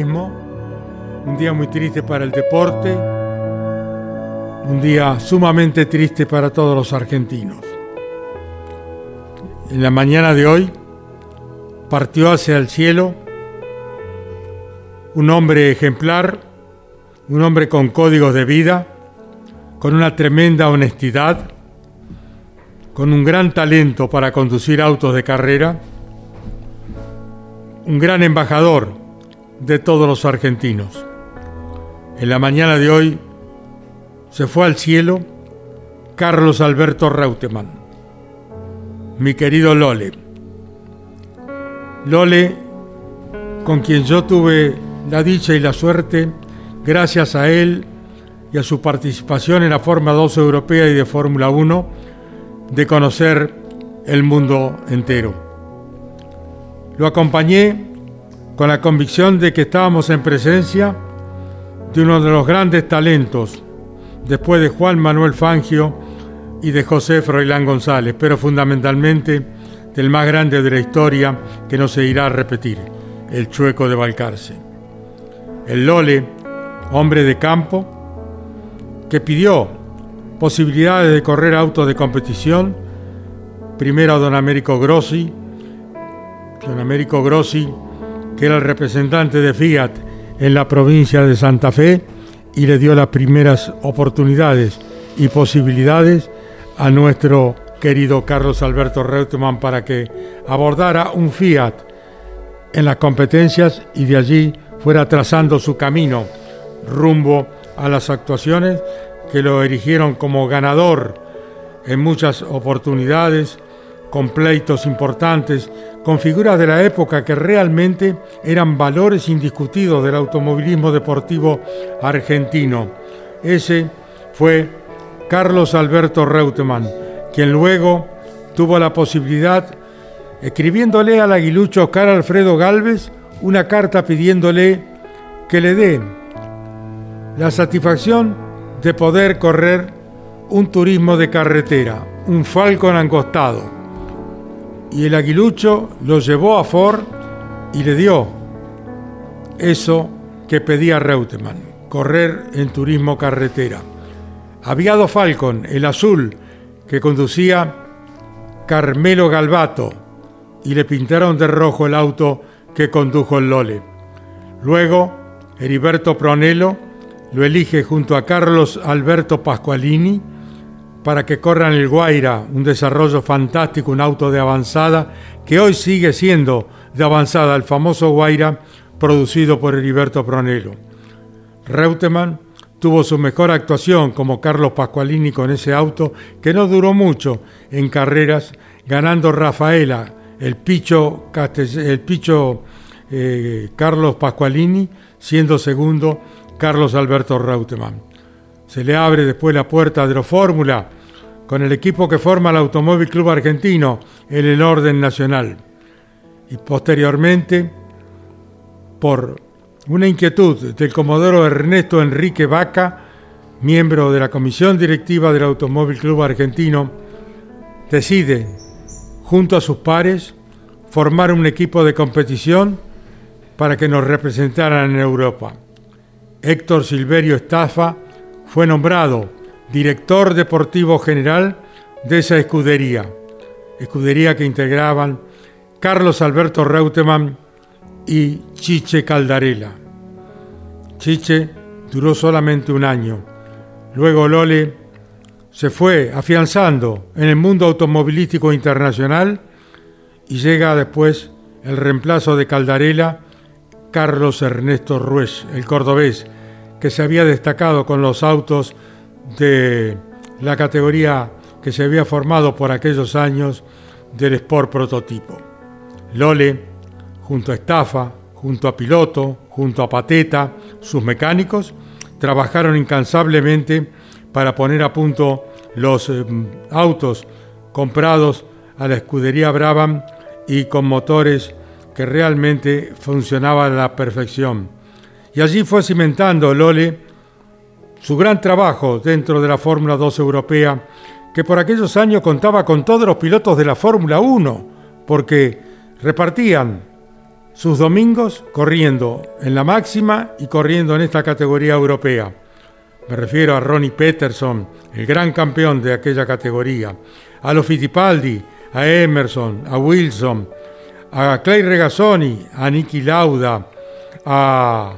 Un día muy triste para el deporte, un día sumamente triste para todos los argentinos. En la mañana de hoy partió hacia el cielo un hombre ejemplar, un hombre con códigos de vida, con una tremenda honestidad, con un gran talento para conducir autos de carrera, un gran embajador de todos los argentinos. En la mañana de hoy se fue al cielo Carlos Alberto Reutemann, mi querido Lole. Lole, con quien yo tuve la dicha y la suerte, gracias a él y a su participación en la Fórmula 2 europea y de Fórmula 1, de conocer el mundo entero. Lo acompañé con la convicción de que estábamos en presencia de uno de los grandes talentos, después de Juan Manuel Fangio y de José Froilán González, pero fundamentalmente del más grande de la historia que no se irá a repetir, el chueco de Balcarce. El Lole, hombre de campo, que pidió posibilidades de correr autos de competición, primero a don Américo Grossi, don Américo Grossi, que era el representante de Fiat en la provincia de Santa Fe, y le dio las primeras oportunidades y posibilidades a nuestro querido Carlos Alberto Reutemann para que abordara un Fiat en las competencias y de allí fuera trazando su camino rumbo a las actuaciones que lo erigieron como ganador en muchas oportunidades, con pleitos importantes, con figuras de la época que realmente eran valores indiscutidos del automovilismo deportivo argentino. Ese fue Carlos Alberto Reutemann, quien luego tuvo la posibilidad, escribiéndole al aguilucho Oscar Alfredo Galvez, una carta pidiéndole que le dé la satisfacción de poder correr un turismo de carretera, un Falcon angostado. Y el aguilucho lo llevó a Ford y le dio eso que pedía Reutemann, correr en turismo carretera. Había dos Falcon, el azul que conducía Carmelo Galvato y le pintaron de rojo el auto que condujo el Lole. Luego, Heriberto Pronello lo elige junto a Carlos Alberto Pasqualini para que corran el Guaira, un desarrollo fantástico, un auto de avanzada que hoy sigue siendo de avanzada, el famoso Guaira producido por Heriberto Pronello. Reutemann tuvo su mejor actuación como Carlos Pasqualini con ese auto que no duró mucho en carreras, ganando Rafaela, el picho, eh, Carlos Pasqualini, siendo segundo Carlos Alberto Reutemann. Se le abre después la puerta de la Fórmula con el equipo que forma el Automóvil Club Argentino en el orden nacional. Y posteriormente, por una inquietud del comodoro Ernesto Enrique Vaca, miembro de la comisión directiva del Automóvil Club Argentino, decide, junto a sus pares, formar un equipo de competición para que nos representaran en Europa. Héctor Silverio Estafa fue nombrado director deportivo general de esa escudería, escudería que integraban Carlos Alberto Reutemann y Chiche Caldarela. Chiche duró solamente un año. Luego Lole se fue afianzando en el mundo automovilístico internacional y llega después el reemplazo de Caldarela, Carlos Ernesto Ruiz, el cordobés, que se había destacado con los autos de la categoría que se había formado por aquellos años del Sport Prototipo. Lole, junto a Estafa, junto a Piloto, junto a Pateta, sus mecánicos, trabajaron incansablemente para poner a punto los eh, autos comprados a la escudería Brabham y con motores que realmente funcionaban a la perfección. Y allí fue cimentando Lole su gran trabajo dentro de la Fórmula 2 europea, que por aquellos años contaba con todos los pilotos de la Fórmula 1, porque repartían sus domingos corriendo en la máxima y corriendo en esta categoría europea. Me refiero a Ronnie Peterson, el gran campeón de aquella categoría, a los Fittipaldi, a Emerson, a Wilson, a Clay Regazzoni, a Nicky Lauda, a,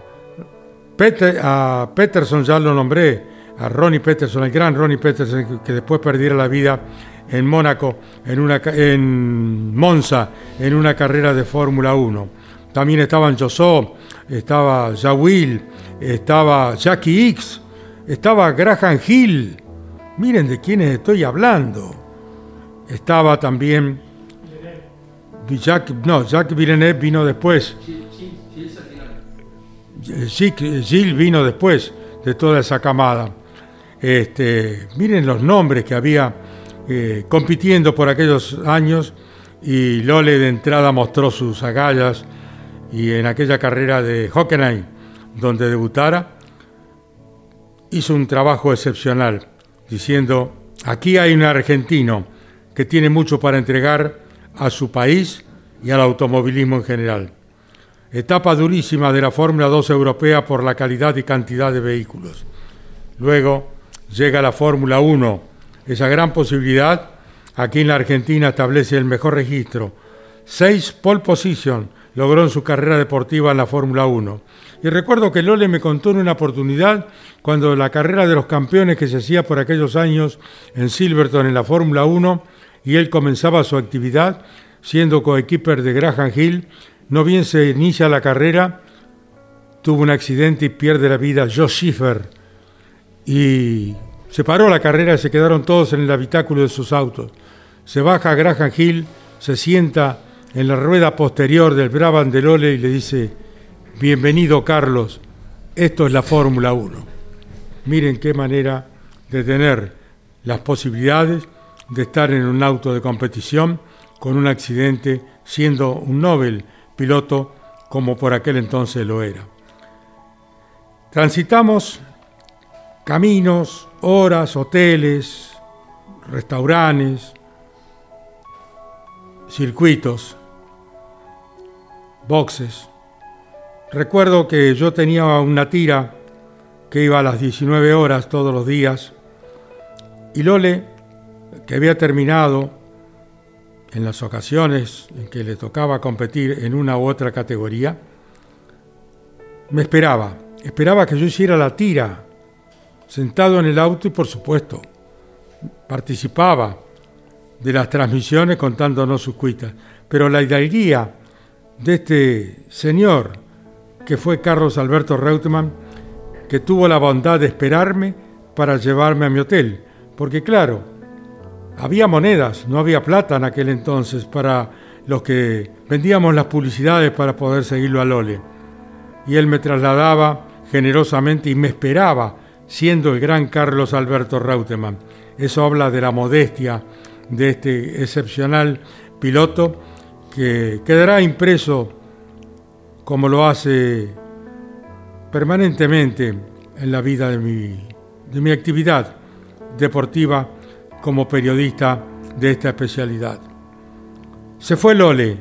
a Peterson, ya lo nombré, a Ronnie Peterson, el gran Ronnie Peterson, que después perdiera la vida en Mónaco, en, una, en Monza, en una carrera de Fórmula 1. También estaban Josó, estaba Jawil, estaba Jackie X, estaba Graham Hill. Miren de quiénes estoy hablando. Estaba también Jack, no, Jack Villeneuve vino después. Gilles vino después de toda esa camada. Este, miren los nombres que había eh, compitiendo por aquellos años y Lole de entrada mostró sus agallas y en aquella carrera de Hockenheim, donde debutara, hizo un trabajo excepcional, diciendo, aquí hay un argentino que tiene mucho para entregar a su país y al automovilismo en general. Etapa durísima de la Fórmula 2 europea por la calidad y cantidad de vehículos. Luego llega la Fórmula 1, esa gran posibilidad. Aquí en la Argentina establece el mejor registro. Seis pole position logró en su carrera deportiva en la Fórmula 1. Y recuerdo que Lole me contó en una oportunidad, cuando la carrera de los campeones que se hacía por aquellos años en Silverton en la Fórmula 1, y él comenzaba su actividad siendo coequiper de Graham Hill, no bien se inicia la carrera, tuvo un accidente y pierde la vida Joe Schiffer. Y se paró la carrera y se quedaron todos en el habitáculo de sus autos. Se baja Graham Hill, se sienta en la rueda posterior del Brabham de Lole y le dice, bienvenido Carlos, esto es la Fórmula 1. Miren qué manera de tener las posibilidades de estar en un auto de competición con un accidente siendo un Nobel piloto como por aquel entonces lo era. Transitamos caminos, horas, hoteles, restaurantes, circuitos, boxes. Recuerdo que yo tenía una tira que iba a las 19 horas todos los días y Lole, que había terminado en las ocasiones en que le tocaba competir en una u otra categoría, me esperaba, esperaba que yo hiciera la tira, sentado en el auto y por supuesto participaba de las transmisiones contándonos sus cuitas, pero la hidalguía de este señor que fue Carlos Alberto Reutemann, que tuvo la bondad de esperarme para llevarme a mi hotel, porque claro, había monedas, no había plata en aquel entonces para los que vendíamos las publicidades para poder seguirlo a Lole. Y él me trasladaba generosamente y me esperaba, siendo el gran Carlos Alberto Reutemann. Eso habla de la modestia de este excepcional piloto que quedará impreso como lo hace permanentemente en la vida de mi, de mi actividad deportiva como periodista de esta especialidad. Se fue Lole,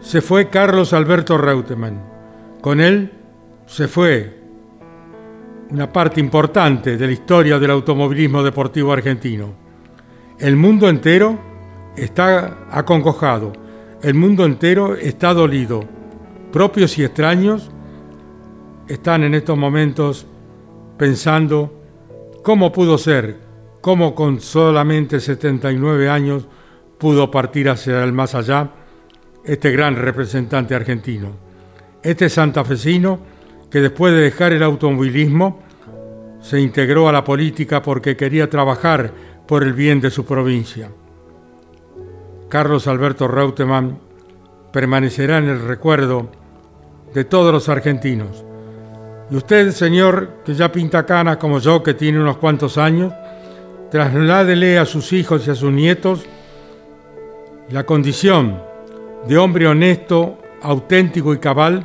se fue Carlos Alberto Reutemann, con él se fue una parte importante de la historia del automovilismo deportivo argentino. El mundo entero está acongojado, el mundo entero está dolido. Propios y extraños están en estos momentos pensando cómo pudo ser, cómo con solamente 79 años pudo partir hacia el más allá este gran representante argentino. Este santafesino que después de dejar el automovilismo se integró a la política porque quería trabajar por el bien de su provincia. Carlos Alberto Reutemann permanecerá en el recuerdo de todos los argentinos. Y usted, señor, que ya pinta canas como yo, que tiene unos cuantos años, trasládele a sus hijos y a sus nietos la condición de hombre honesto, auténtico y cabal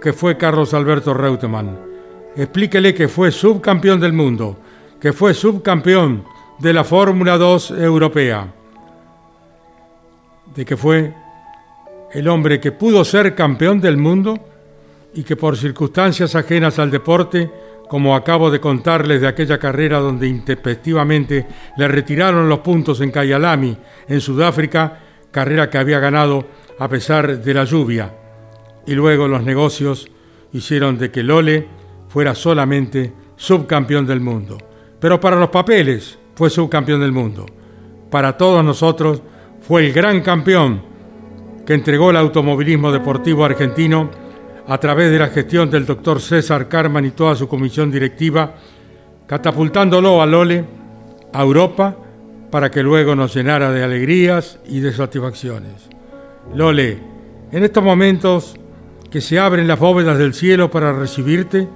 que fue Carlos Alberto Reutemann. Explíquele que fue subcampeón del mundo, que fue subcampeón de la Fórmula 2 europea, de que fue el hombre que pudo ser campeón del mundo y que por circunstancias ajenas al deporte, como acabo de contarles de aquella carrera donde intempestivamente le retiraron los puntos en Kyalami, en Sudáfrica, carrera que había ganado a pesar de la lluvia, y luego los negocios hicieron de que Lole fuera solamente subcampeón del mundo. Pero para los papeles fue subcampeón del mundo. Para todos nosotros fue el gran campeón que entregó el automovilismo deportivo argentino a través de la gestión del doctor César Carman y toda su comisión directiva, catapultándolo a Lole a Europa para que luego nos llenara de alegrías y de satisfacciones. Lole, en estos momentos que se abren las bóvedas del cielo para recibirte,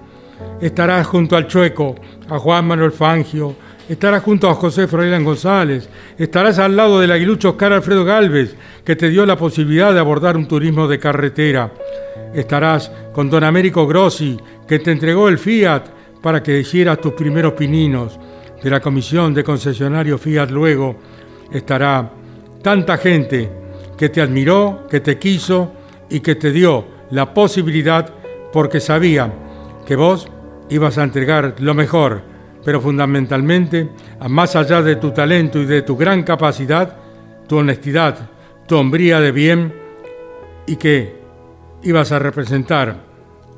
estarás junto al Chueco, a Juan Manuel Fangio, estarás junto a José Froilán González, estarás al lado del aguilucho Oscar Alfredo Galvez, que te dio la posibilidad de abordar un turismo de carretera. Estarás con don Américo Grossi, que te entregó el Fiat para que hicieras tus primeros pininos. De la comisión de concesionario Fiat luego estará tanta gente que te admiró, que te quiso y que te dio la posibilidad porque sabía que vos ibas a entregar lo mejor, pero fundamentalmente, más allá de tu talento y de tu gran capacidad, tu honestidad, tu hombría de bien y que ibas a representar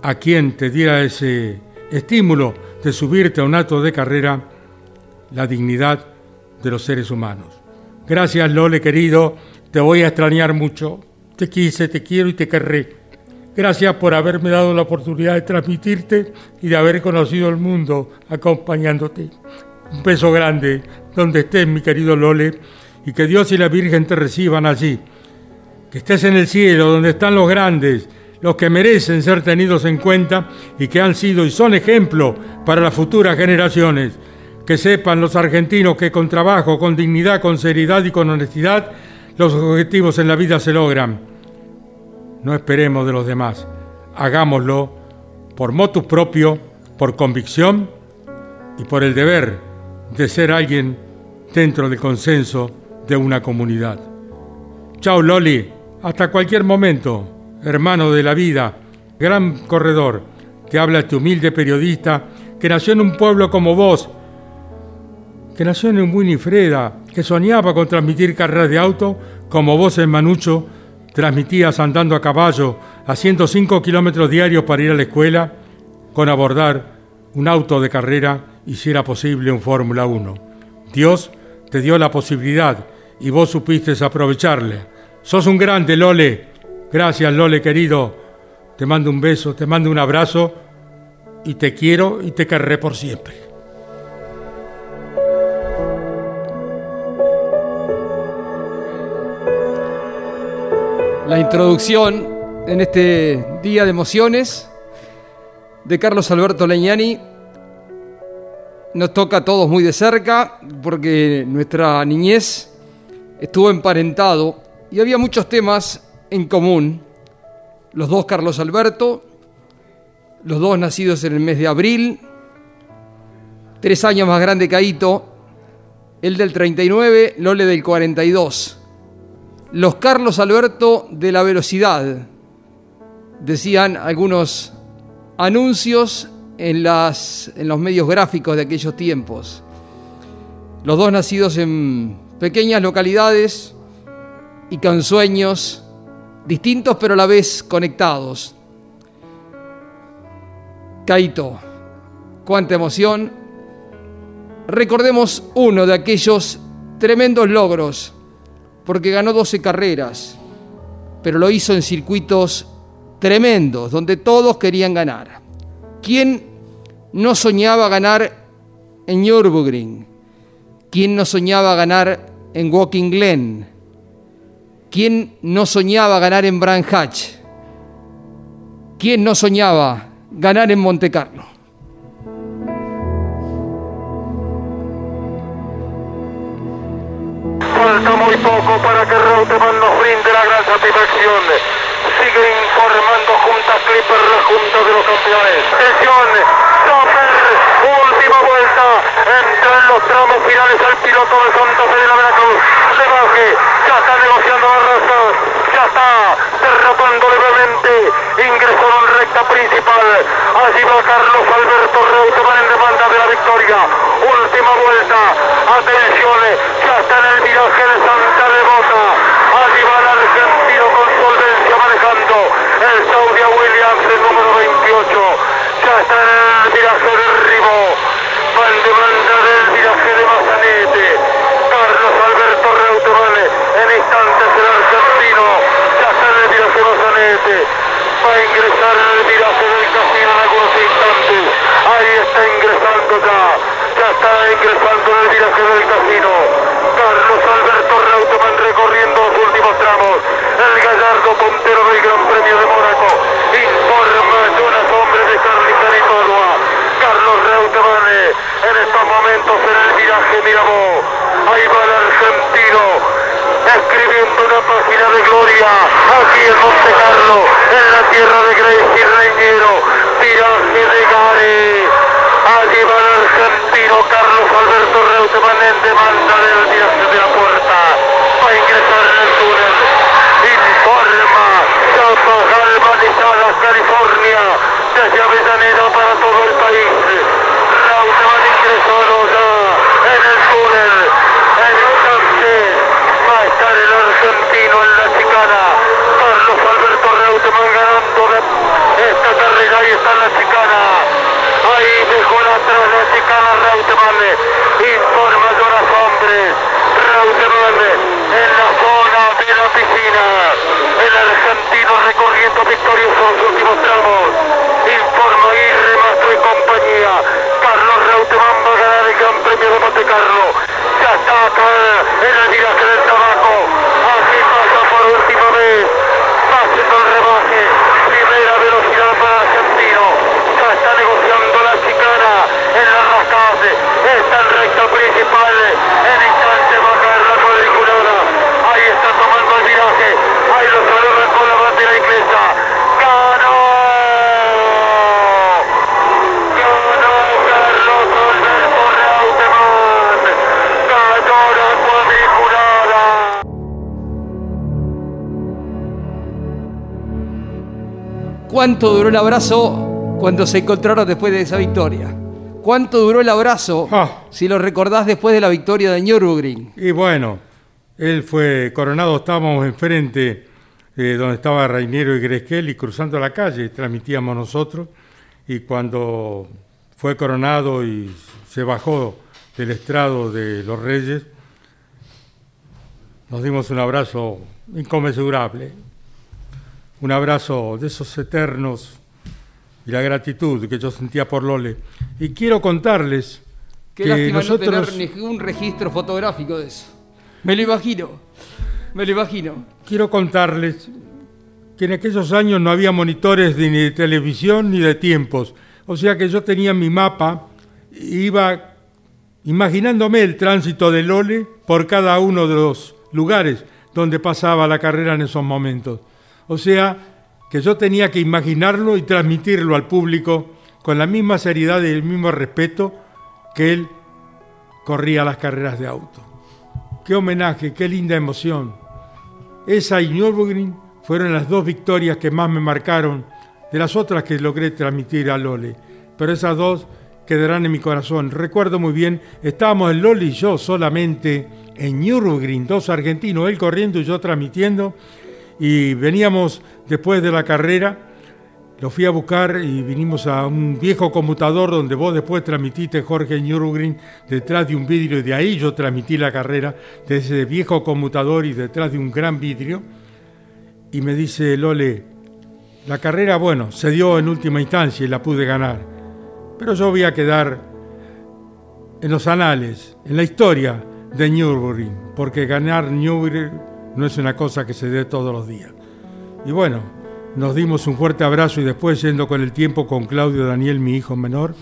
a quien te diera ese estímulo de subirte a un acto de carrera, la dignidad de los seres humanos. Gracias, Lole, querido te voy a extrañar mucho. Te quise, te quiero y te querré. Gracias por haberme dado la oportunidad de transmitirte y de haber conocido el mundo acompañándote. Un beso grande donde estés, mi querido Lole, y que Dios y la Virgen te reciban allí. Que estés en el cielo, donde están los grandes, los que merecen ser tenidos en cuenta y que han sido y son ejemplo para las futuras generaciones. Que sepan los argentinos que con trabajo, con dignidad, con seriedad y con honestidad los objetivos en la vida se logran. No esperemos de los demás. Hagámoslo por motus propio, por convicción y por el deber de ser alguien dentro del consenso de una comunidad. Chao Loli, hasta cualquier momento, hermano de la vida, gran corredor, que habla este humilde periodista que nació en un pueblo como vos, que nació en Winifreda, que soñaba con transmitir carreras de auto, como vos en Manucho transmitías andando a caballo a 105 kilómetros diarios para ir a la escuela, con abordar un auto de carrera y si era posible un Fórmula 1. Dios te dio la posibilidad y vos supiste aprovecharle. Sos un grande, Lole. Gracias, Lole, querido. Te mando un beso, te mando un abrazo y te quiero y te querré por siempre. La introducción en este día de emociones de Carlos Alberto Leñani. Nos toca a todos muy de cerca porque nuestra niñez estuvo emparentado y había muchos temas en común. Los dos Carlos Alberto, los dos nacidos en el mes de abril, tres años más grande que Aito, el del 39, Lole del 42 los Carlos Alberto de la velocidad, decían algunos anuncios en, las, en los medios gráficos de aquellos tiempos. Los dos nacidos en pequeñas localidades y con sueños distintos pero a la vez conectados. Caito, cuánta emoción. Recordemos uno de aquellos tremendos logros, porque ganó 12 carreras, pero lo hizo en circuitos tremendos, donde todos querían ganar. ¿Quién no soñaba ganar en Nürburgring? ¿Quién no soñaba ganar en Walking Glen? ¿Quién no soñaba ganar en Hatch? ¿Quién no soñaba ganar en Monte Carlo? Falta muy poco para que Reutemann nos brinde la gran satisfacción. Sigue informando junto a Clipper la Junta de los Campeones. Sesión, Sofer, última vuelta. Entra en los tramos finales al piloto de Santa Fe de la Veracruz. Se baje, ya está negociando la raza. Ya está derrapando levemente. Ingresó en recta principal. Allí va Carlos Alberto Reutemann en demanda de la victoria. Última vuelta. Atención, ya está en el viraje de Santa Devota. Allí va el argentino con solvencia manejando el Saudi Williams, el número 28. Ya está en el viraje de Ribó. Va en demanda del viraje de Mazanete. Carlos Alberto Reutemann en instantes el argentino. Ya está en el viraje de Mazanete. Va a ingresar en el viraje del casino en algunos instantes. Ahí está ingresando ya. Ya está ingresando en el viraje del casino. Carlos Alberto Reutemann recorriendo los últimos tramos. El gallardo puntero del Gran Premio de Mónaco. Informa Jonas Hombre de y Córdoba. Carlos Reutemann en estos momentos en el viraje Mirabó. Ahí va el argentino escribiendo una página de gloria aquí en Monte Carlo, en la tierra de Gracie Reñero, viraje de Gare. Allí va el argentino Carlos Alberto Reutemann en demanda del viaje de la puerta. Va a ingresar en el túnel. Informa Chapa Galvanizadas, California, desde Avellaneda para todo el país. Reutemann ingresó ya en el túnel. En instantes va a estar el argentino en la chicana. Carlos Alberto Reutemann ganando de esta carrera. Ahí está en la chicana. Ahí dejó atrás la chicana Reutemann. Informa Jonas Hombres. Reutemann en la zona de la piscina. El argentino recorriendo victorioso los últimos tramos. Informa Aguirre, Mastro y compañía. Carlos Reutemann va a ganar el Gran Premio de Monte Carlo. Ya está en el viraje del tabaco. Así pasa por última vez. En la rascada. Está en recta principal. En instante va ¿Cuánto duró el abrazo cuando se encontraron después de esa victoria? ¿Cuánto duró el abrazo, Ah. si lo recordás, después de la victoria de Nürburgring? Y bueno, él fue coronado, estábamos enfrente eh, donde estaba Rainiero y Gresquel y cruzando la calle transmitíamos nosotros y cuando fue coronado y se bajó del estrado de los reyes, nos dimos un abrazo inconmensurable, un abrazo de esos eternos y la gratitud que yo sentía por Lole. Y quiero contarles Qué que lástima nosotros... no tener ningún registro fotográfico de eso. Me lo imagino, me lo imagino. Quiero contarles que en aquellos años no había monitores de- ni de televisión ni de tiempos. O sea que yo tenía mi mapa, iba imaginándome el tránsito de Lole por cada uno de los lugares donde pasaba la carrera en esos momentos. O sea que yo tenía que imaginarlo y transmitirlo al público con la misma seriedad y el mismo respeto que él corría las carreras de auto. Qué homenaje, qué linda emoción. Esa y Nürburgring fueron las dos victorias que más me marcaron de las otras que logré transmitir a Lole. pero esas dos quedarán en mi corazón. Recuerdo muy bien, estábamos el Loli y yo solamente en Nürburgring, dos argentinos, él corriendo y yo transmitiendo, y veníamos después de la carrera, lo fui a buscar y vinimos a un viejo conmutador donde vos después transmitiste Jorge Nürburgring detrás de un vidrio y de ahí yo transmití la carrera de ese viejo conmutador y detrás de un gran vidrio. Y me dice Lole, la carrera, bueno, se dio en última instancia y la pude ganar pero yo voy a quedar en los anales, en la historia de Nürburgring, porque ganar Nürburgring no es una cosa que se dé todos los días. Y bueno, nos dimos un fuerte abrazo y después yendo con el tiempo con Claudio Daniel, mi hijo menor,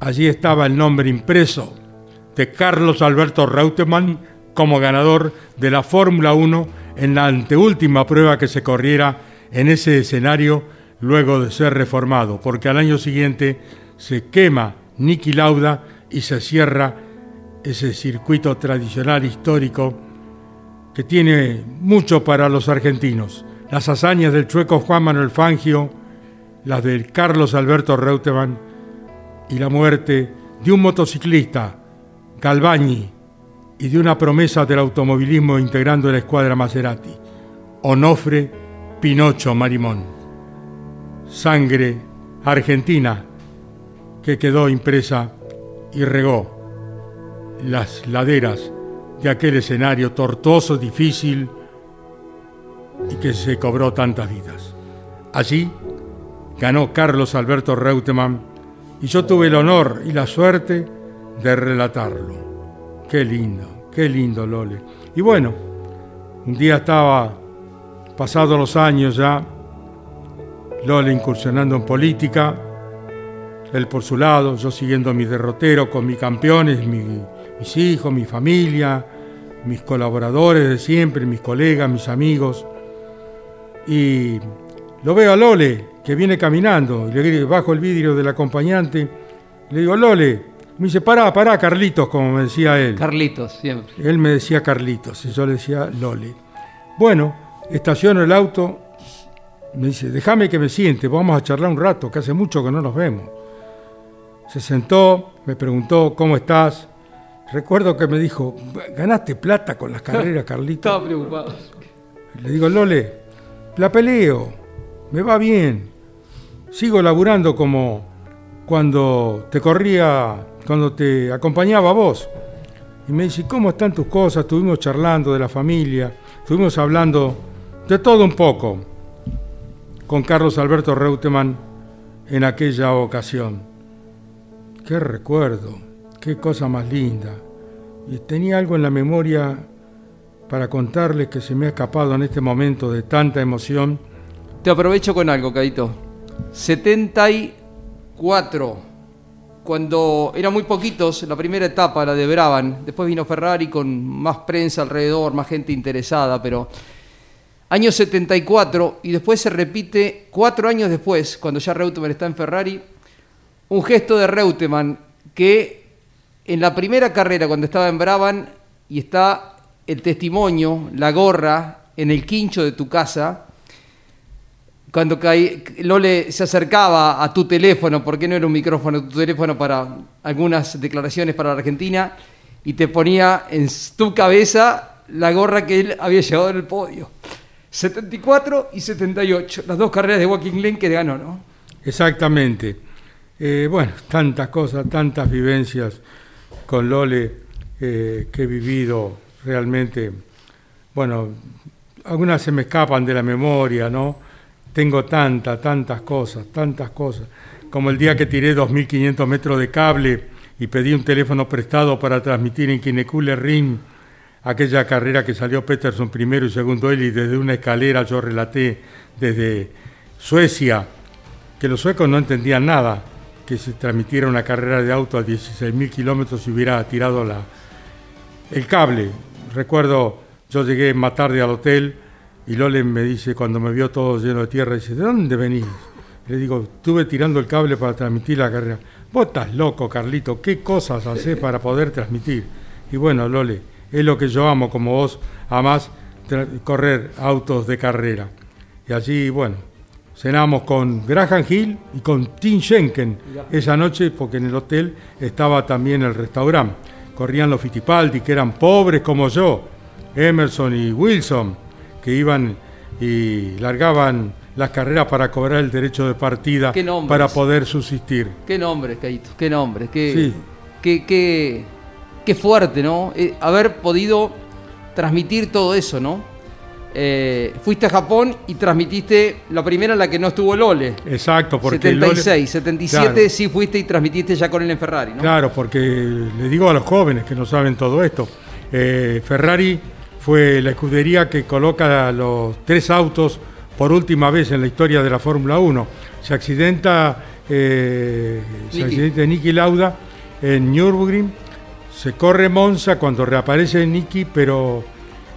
allí estaba el nombre impreso de Carlos Alberto Reutemann como ganador de la Fórmula 1 en la anteúltima prueba que se corriera en ese escenario luego de ser reformado, porque al año siguiente se quema Niki Lauda y se cierra ese circuito tradicional histórico que tiene mucho para los argentinos. Las hazañas del chueco Juan Manuel Fangio, las del Carlos Alberto Reutemann y la muerte de un motociclista, Galbañi, y de una promesa del automovilismo integrando la escuadra Maserati, Onofre Pinocho Marimón sangre argentina que quedó impresa y regó las laderas de aquel escenario tortuoso, difícil y que se cobró tantas vidas. Allí ganó Carlos Alberto Reutemann y yo tuve el honor y la suerte de relatarlo. Qué lindo, qué lindo Lole. Y bueno, un día estaba, pasados los años ya, Lola incursionando en política, él por su lado, yo siguiendo mi derrotero con mis campeones, mis hijos, mi familia, mis colaboradores de siempre, mis colegas, mis amigos. Y lo veo a Lole, que viene caminando, y le bajo el vidrio del acompañante, le digo, Lole, me dice, pará, pará, Carlitos, como me decía él. Carlitos, siempre. Él me decía Carlitos, y yo le decía Lole. Bueno, estaciono el auto, me dice, déjame que me siente, vamos a charlar un rato, que hace mucho que no nos vemos. Se sentó, me preguntó, ¿cómo estás? Recuerdo que me dijo, ¿ganaste plata con las carreras, Carlito? Estaba preocupado. Le digo, Lole, la peleo, me va bien. Sigo laburando como cuando te corría, cuando te acompañaba a vos. Y me dice, ¿cómo están tus cosas? Estuvimos charlando de la familia, estuvimos hablando de todo un poco con Carlos Alberto Reutemann en aquella ocasión. Qué recuerdo, qué cosa más linda. Y tenía algo en la memoria para contarles que se me ha escapado en este momento de tanta emoción. Te aprovecho con algo, Cadito. 74, cuando eran muy poquitos, la primera etapa, la de Braban, después vino Ferrari con más prensa alrededor, más gente interesada, pero año 74, y después se repite cuatro años después, cuando ya Reutemann está en Ferrari, un gesto de Reutemann que en la primera carrera, cuando estaba en Brabham, y está el testimonio, la gorra, en el quincho de tu casa, cuando Lole se acercaba a tu teléfono, porque no era un micrófono, tu teléfono para algunas declaraciones para la Argentina, y te ponía en tu cabeza la gorra que él había llevado en el podio. 74 y 78, las dos carreras de Walking Lane que ganó, ¿no? Exactamente. Eh, bueno, tantas cosas, tantas vivencias con Lole eh, que he vivido realmente. Bueno, algunas se me escapan de la memoria, ¿no? Tengo tantas, tantas cosas, tantas cosas. Como el día que tiré 2.500 metros de cable y pedí un teléfono prestado para transmitir en Kinecule Ring aquella carrera que salió Peterson primero y segundo él y desde una escalera yo relaté desde Suecia, que los suecos no entendían nada, que se transmitiera una carrera de auto a 16.000 kilómetros y hubiera tirado la, el cable. Recuerdo, yo llegué más tarde al hotel y Lole me dice, cuando me vio todo lleno de tierra, dice, ¿de dónde venís? Le digo, estuve tirando el cable para transmitir la carrera. Vos estás loco, Carlito, ¿qué cosas haces para poder transmitir? Y bueno, Lole, es lo que yo amo, como vos amás correr autos de carrera. Y allí, bueno, cenamos con Graham Hill y con Tim Schenken esa noche, porque en el hotel estaba también el restaurante. Corrían los Fittipaldi, que eran pobres como yo, Emerson y Wilson, que iban y largaban las carreras para cobrar el derecho de partida para poder subsistir. Qué nombre, Caito, qué nombre, qué, Sí. qué, qué- qué fuerte, ¿no? Eh, haber podido transmitir todo eso, ¿no? Eh, fuiste a Japón y transmitiste la primera en la que no estuvo Lole. Exacto, porque 76, Lole- 77 Claro. sí fuiste y transmitiste ya con él en Ferrari, ¿no? Claro, porque le digo a los jóvenes que no saben todo esto, eh, Ferrari fue la escudería que coloca los tres autos por última vez en la historia de la Fórmula 1. Se accidenta, eh, se accidenta Niki Lauda en Nürburgring, se corre Monza cuando reaparece Niki, pero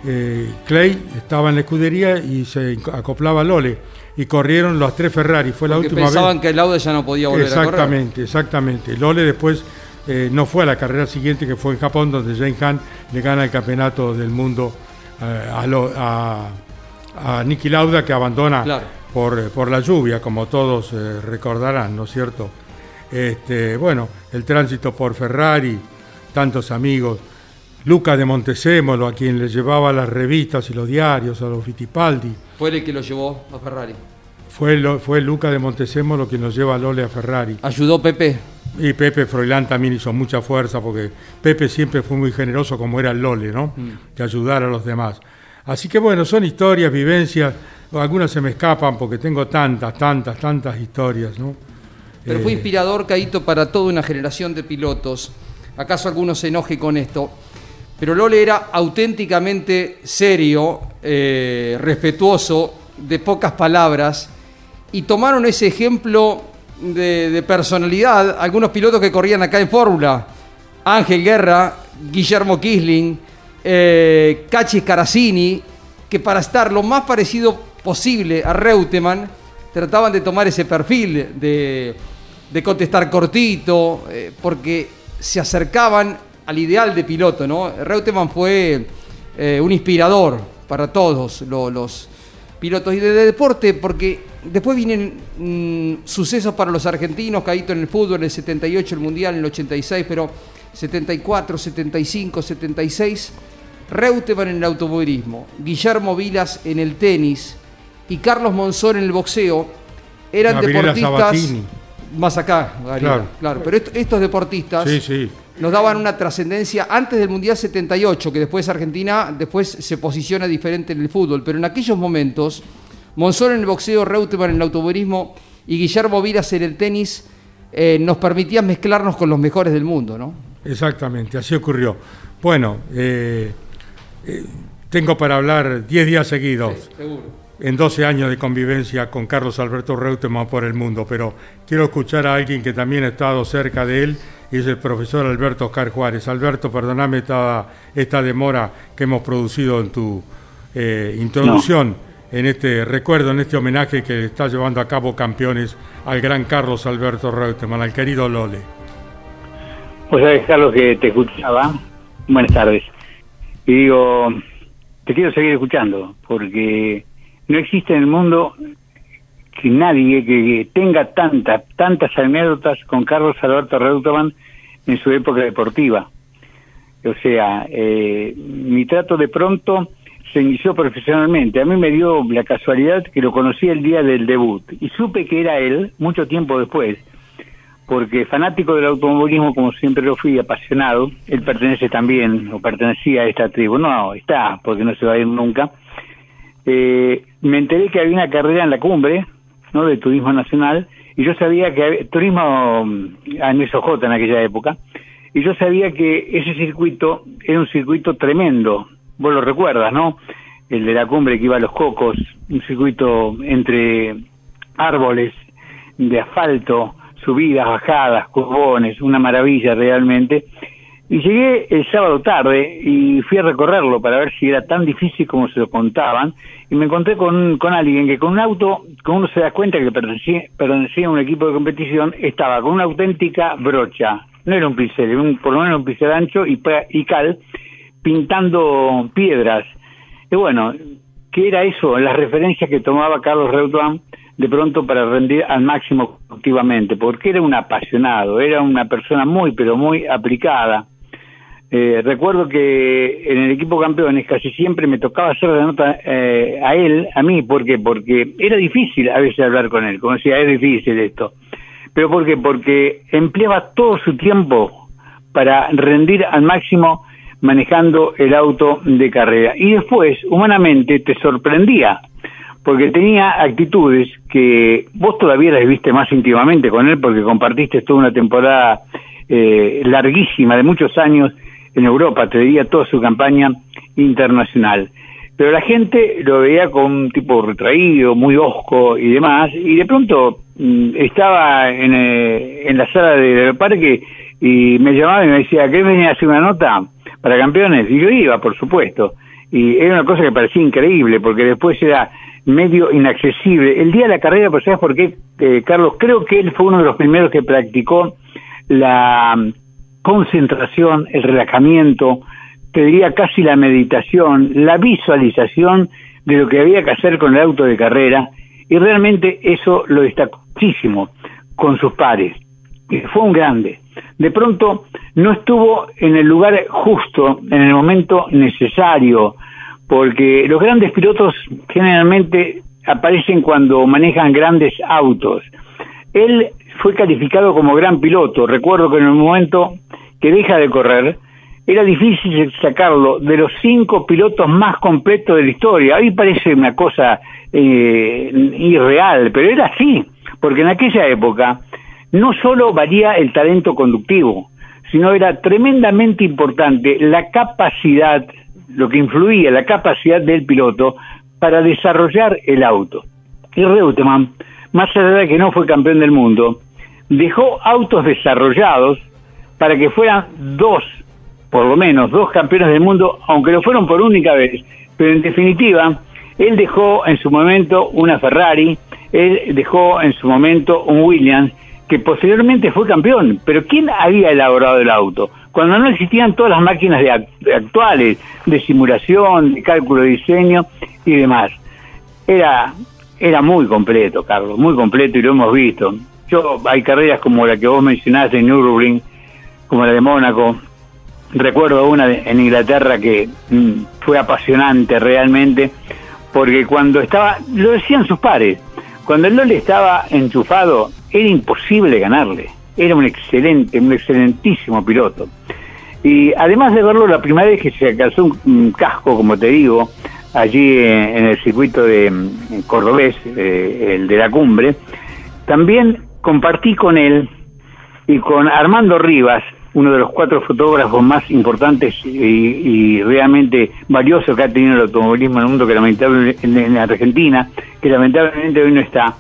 eh, Clay estaba en la escudería y se acoplaba a Lole y corrieron los tres Ferrari. Fue la Porque última vez. pensaban que el Lauda ya no podía volver a correr. Exactamente, exactamente. Lole después eh, no fue a la carrera siguiente que fue en Japón, donde Jane Hunt le gana el campeonato del mundo eh, a, Lo- a, a Niki Lauda, que abandona Claro. por, por la lluvia, como todos eh, recordarán, ¿no es cierto? Este, bueno, el tránsito por Ferrari, tantos amigos. Luca de Montesémolo, a quien le llevaba las revistas y los diarios, a los Fittipaldi. Fue el que lo llevó a Ferrari. Fue, lo- fue Luca de Montesémolo quien nos lleva a Lole a Ferrari. Ayudó Pepe. Y Pepe Froilán también hizo mucha fuerza porque Pepe siempre fue muy generoso como era Lole, ¿no? De ayudar a los demás. Así que bueno, son historias, vivencias, algunas se me escapan porque tengo tantas, tantas, tantas historias, ¿no? Pero Eh, fue inspirador, Caito, para toda una generación de pilotos. ¿Acaso alguno se enoje con esto? Pero Lole era auténticamente serio, eh, respetuoso, de pocas palabras, y tomaron ese ejemplo de, personalidad algunos pilotos que corrían acá en Fórmula. Ángel Guerra, Guillermo Kisling, eh, Cachis Caracini, que para estar lo más parecido posible a Reutemann, trataban de tomar ese perfil de, de contestar cortito, eh, porque se acercaban al ideal de piloto, ¿no? Reutemann fue eh, un inspirador para todos lo- los pilotos y de, de deporte, porque después vienen mm, sucesos para los argentinos, Caíto en el fútbol, en el 78 el Mundial, en el 86, pero 74, 75, 76, Reutemann en el automovilismo, Guillermo Vilas en el tenis y Carlos Monzón en el boxeo, eran Gabriela deportistas Sabatini. más acá, Gabriela, Claro. claro. pero est- estos deportistas Sí, sí. Nos daban una trascendencia antes del Mundial 78, que después Argentina después se posiciona diferente en el fútbol, pero en aquellos momentos, Monzón en el boxeo, Reutemann en el automovilismo y Guillermo Vilas en el tenis eh, nos permitían mezclarnos con los mejores del mundo, ¿no? Exactamente, así ocurrió. Bueno, eh, eh, tengo para hablar 10 días seguidos. seguro. En 12 años de convivencia con Carlos Alberto Reutemann por el mundo, pero quiero escuchar a alguien que también ha estado cerca de él y es el profesor Alberto Oscar Juárez. Alberto, perdóname esta, esta demora que hemos producido en tu eh, introducción, en este recuerdo, en este homenaje que le está llevando a cabo campeones al gran Carlos Alberto Reutemann, al querido Lole. Pues sabes, Carlos, que te escuchaba. Buenas tardes. Y digo, te quiero seguir escuchando, porque no existe en el mundo que nadie que, tenga tantas, tantas anécdotas con Carlos Alberto Reutemann en su época deportiva. O sea, eh, mi trato de pronto se inició profesionalmente. A mí me dio la casualidad que lo conocí el día del debut y supe que era él mucho tiempo después porque fanático del automovilismo, como siempre lo fui, apasionado, él pertenece también, o pertenecía a esta tribu, no, está, porque no se va a ir nunca, eh, me enteré que había una carrera en la cumbre, ¿no?, de turismo nacional, y yo sabía que turismo mm, en SOJ en aquella época, y yo sabía que ese circuito era un circuito tremendo, vos lo recuerdas, ¿no?, el de la cumbre que iba a los cocos, un circuito entre árboles de asfalto, subidas, bajadas, curbones, una maravilla realmente. Y llegué el sábado tarde y fui a recorrerlo para ver si era tan difícil como se lo contaban. Y me encontré con, con alguien que con un auto, como uno se da cuenta que pertenecía, pertenecía a un equipo de competición, estaba con una auténtica brocha. No era un pincel, un, por lo menos un pincel ancho y, y cal, pintando piedras. Y bueno, ¿qué era eso? Las referencias que tomaba Carlos Reutemann de pronto para rendir al máximo activamente, porque era un apasionado, era una persona muy, pero muy aplicada. Eh, recuerdo que en el equipo campeones casi siempre me tocaba hacer la nota eh, a él, a mí, ¿por qué? Porque era difícil a veces hablar con él, como decía, es difícil esto. ¿Pero por qué? Porque empleaba todo su tiempo para rendir al máximo manejando el auto de carrera. Y después, humanamente, te sorprendía, porque tenía actitudes que vos todavía las viste más íntimamente con él, porque compartiste toda una temporada eh, larguísima de muchos años en Europa, te diría toda su campaña internacional. Pero la gente lo veía con un tipo retraído, muy osco y demás, y de pronto mm, estaba en, eh, en la sala del parque y me llamaba y me decía, ¿qué venía a hacer una nota para campeones? Y yo iba, por supuesto. Y era una cosa que parecía increíble, porque después era medio inaccesible. El día de la carrera, pues ¿sabes por qué, eh, Carlos? Creo que él fue uno de los primeros que practicó la concentración, el relajamiento, te diría casi la meditación, la visualización de lo que había que hacer con el auto de carrera, y realmente eso lo destacó muchísimo con sus pares. Fue un grande. De pronto no estuvo en el lugar justo, en el momento necesario, porque los grandes pilotos generalmente aparecen cuando manejan grandes autos. Él fue calificado como gran piloto. Recuerdo que en el momento que deja de correr, era difícil sacarlo de los cinco pilotos más completos de la historia. Hoy parece una cosa eh, irreal, pero era así, porque en aquella época no solo valía el talento conductivo, sino era tremendamente importante la capacidad, lo que influía, la capacidad del piloto para desarrollar el auto. Y Reutemann, más allá de que no fue campeón del mundo, dejó autos desarrollados para que fueran dos, por lo menos, dos campeones del mundo, aunque lo fueron por única vez. Pero en definitiva, él dejó en su momento una Ferrari, él dejó en su momento un Williams, que posteriormente fue campeón. Pero ¿quién había elaborado el auto? Cuando no existían todas las máquinas de, actuales, de simulación, de cálculo de diseño y demás. Era, era muy completo, Carlos, muy completo y lo hemos visto. Yo, hay carreras como la que vos mencionaste en Nürburgring, como la de Mónaco. Recuerdo una en Inglaterra que mm, fue apasionante realmente, porque cuando estaba, lo decían sus pares, cuando el Lole estaba enchufado, era imposible ganarle. Era un excelente, un excelentísimo piloto. Y además de verlo la primera vez que se calzó un, casco, como te digo, allí en, el circuito de Cordobés, eh, el de la cumbre, también compartí con él y con Armando Rivas, uno de los cuatro fotógrafos más importantes y, realmente valiosos que ha tenido el automovilismo en el mundo, que lamentablemente en, Argentina, que lamentablemente hoy no está.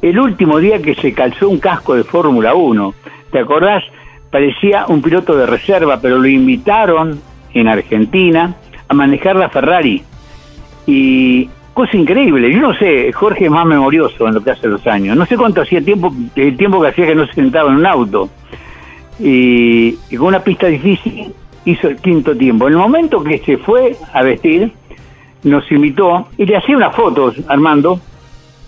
El último día que se calzó un casco de Fórmula 1, ¿te acordás? Parecía un piloto de reserva, pero lo invitaron en Argentina a manejar la Ferrari. Y cosa increíble, yo no sé, Jorge es más memorioso en lo que hace los años. No sé cuánto hacía tiempo, el tiempo que hacía que no se sentaba en un auto y, con una pista difícil hizo el quinto tiempo. En el momento que se fue a vestir, nos invitó y le hacía unas fotos, Armando,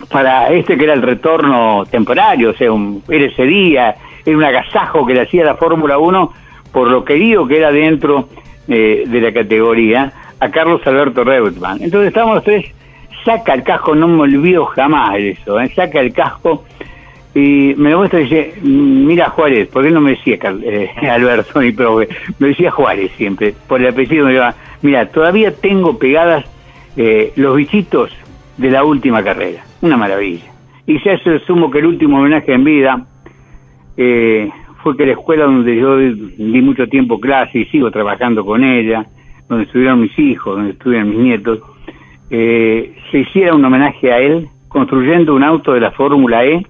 para este que era el retorno temporario, o sea, un, era ese día, era un agasajo que le hacía la Fórmula 1 por lo querido que era dentro eh, de la categoría, a Carlos Alberto Reutemann. Entonces estábamos tres, saca el casco, no me olvido jamás eso, ¿eh? saca el casco y me lo muestra y dice, mira Juárez, ¿por qué no me decía eh, Alberto, mi profe? Me decía Juárez siempre, por el apellido me iba, mira, todavía tengo pegadas eh, los bichitos de la última carrera, una maravilla. Y se hace sumo que el último homenaje en vida eh, fue que la escuela donde yo di mucho tiempo clase y sigo trabajando con ella, donde estuvieron mis hijos, donde estuvieron mis nietos, se hiciera un homenaje a él construyendo un auto de la Fórmula E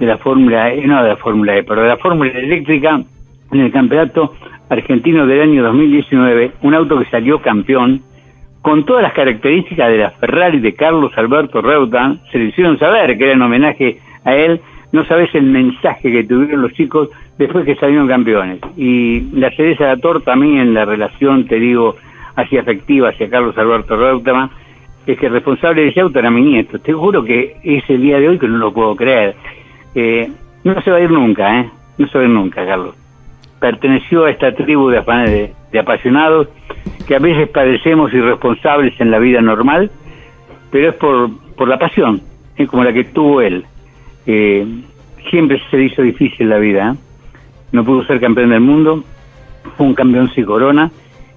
de la Fórmula E, no de la Fórmula E, pero de la Fórmula Eléctrica en el Campeonato Argentino del año 2019, un auto que salió campeón con todas las características de la Ferrari de Carlos Alberto Reuta, se le hicieron saber que era en homenaje a él, no sabes el mensaje que tuvieron los chicos después que salieron campeones. Y la cereza de la torta también en la relación, te digo, hacia afectiva hacia Carlos Alberto Reutemann, es que el responsable de auto era mi nieto. Te juro que es el día de hoy que no lo puedo creer. Eh, no se va a ir nunca, ¿eh? No se va a ir nunca, Carlos. Perteneció a esta tribu de, de, apasionados que a veces padecemos irresponsables en la vida normal, pero es por, por la pasión, es como la que tuvo él. Eh, siempre se hizo difícil la vida. ¿eh? No pudo ser campeón del mundo, fue un campeón sin corona,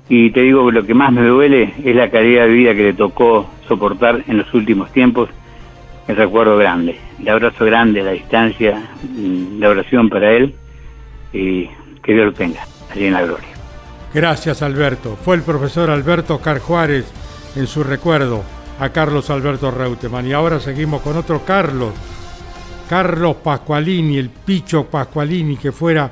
y te digo que lo que más me duele es la calidad de vida que le tocó soportar en los últimos tiempos. El recuerdo grande, el abrazo grande, la distancia, la oración para él y que Dios lo tenga allí en la gloria. Gracias Alberto. Fue el profesor Alberto Car Juárez en su recuerdo a Carlos Alberto Reutemann. Y ahora seguimos con otro Carlos, Carlos Pascualini, el Picho Pascualini, que fuera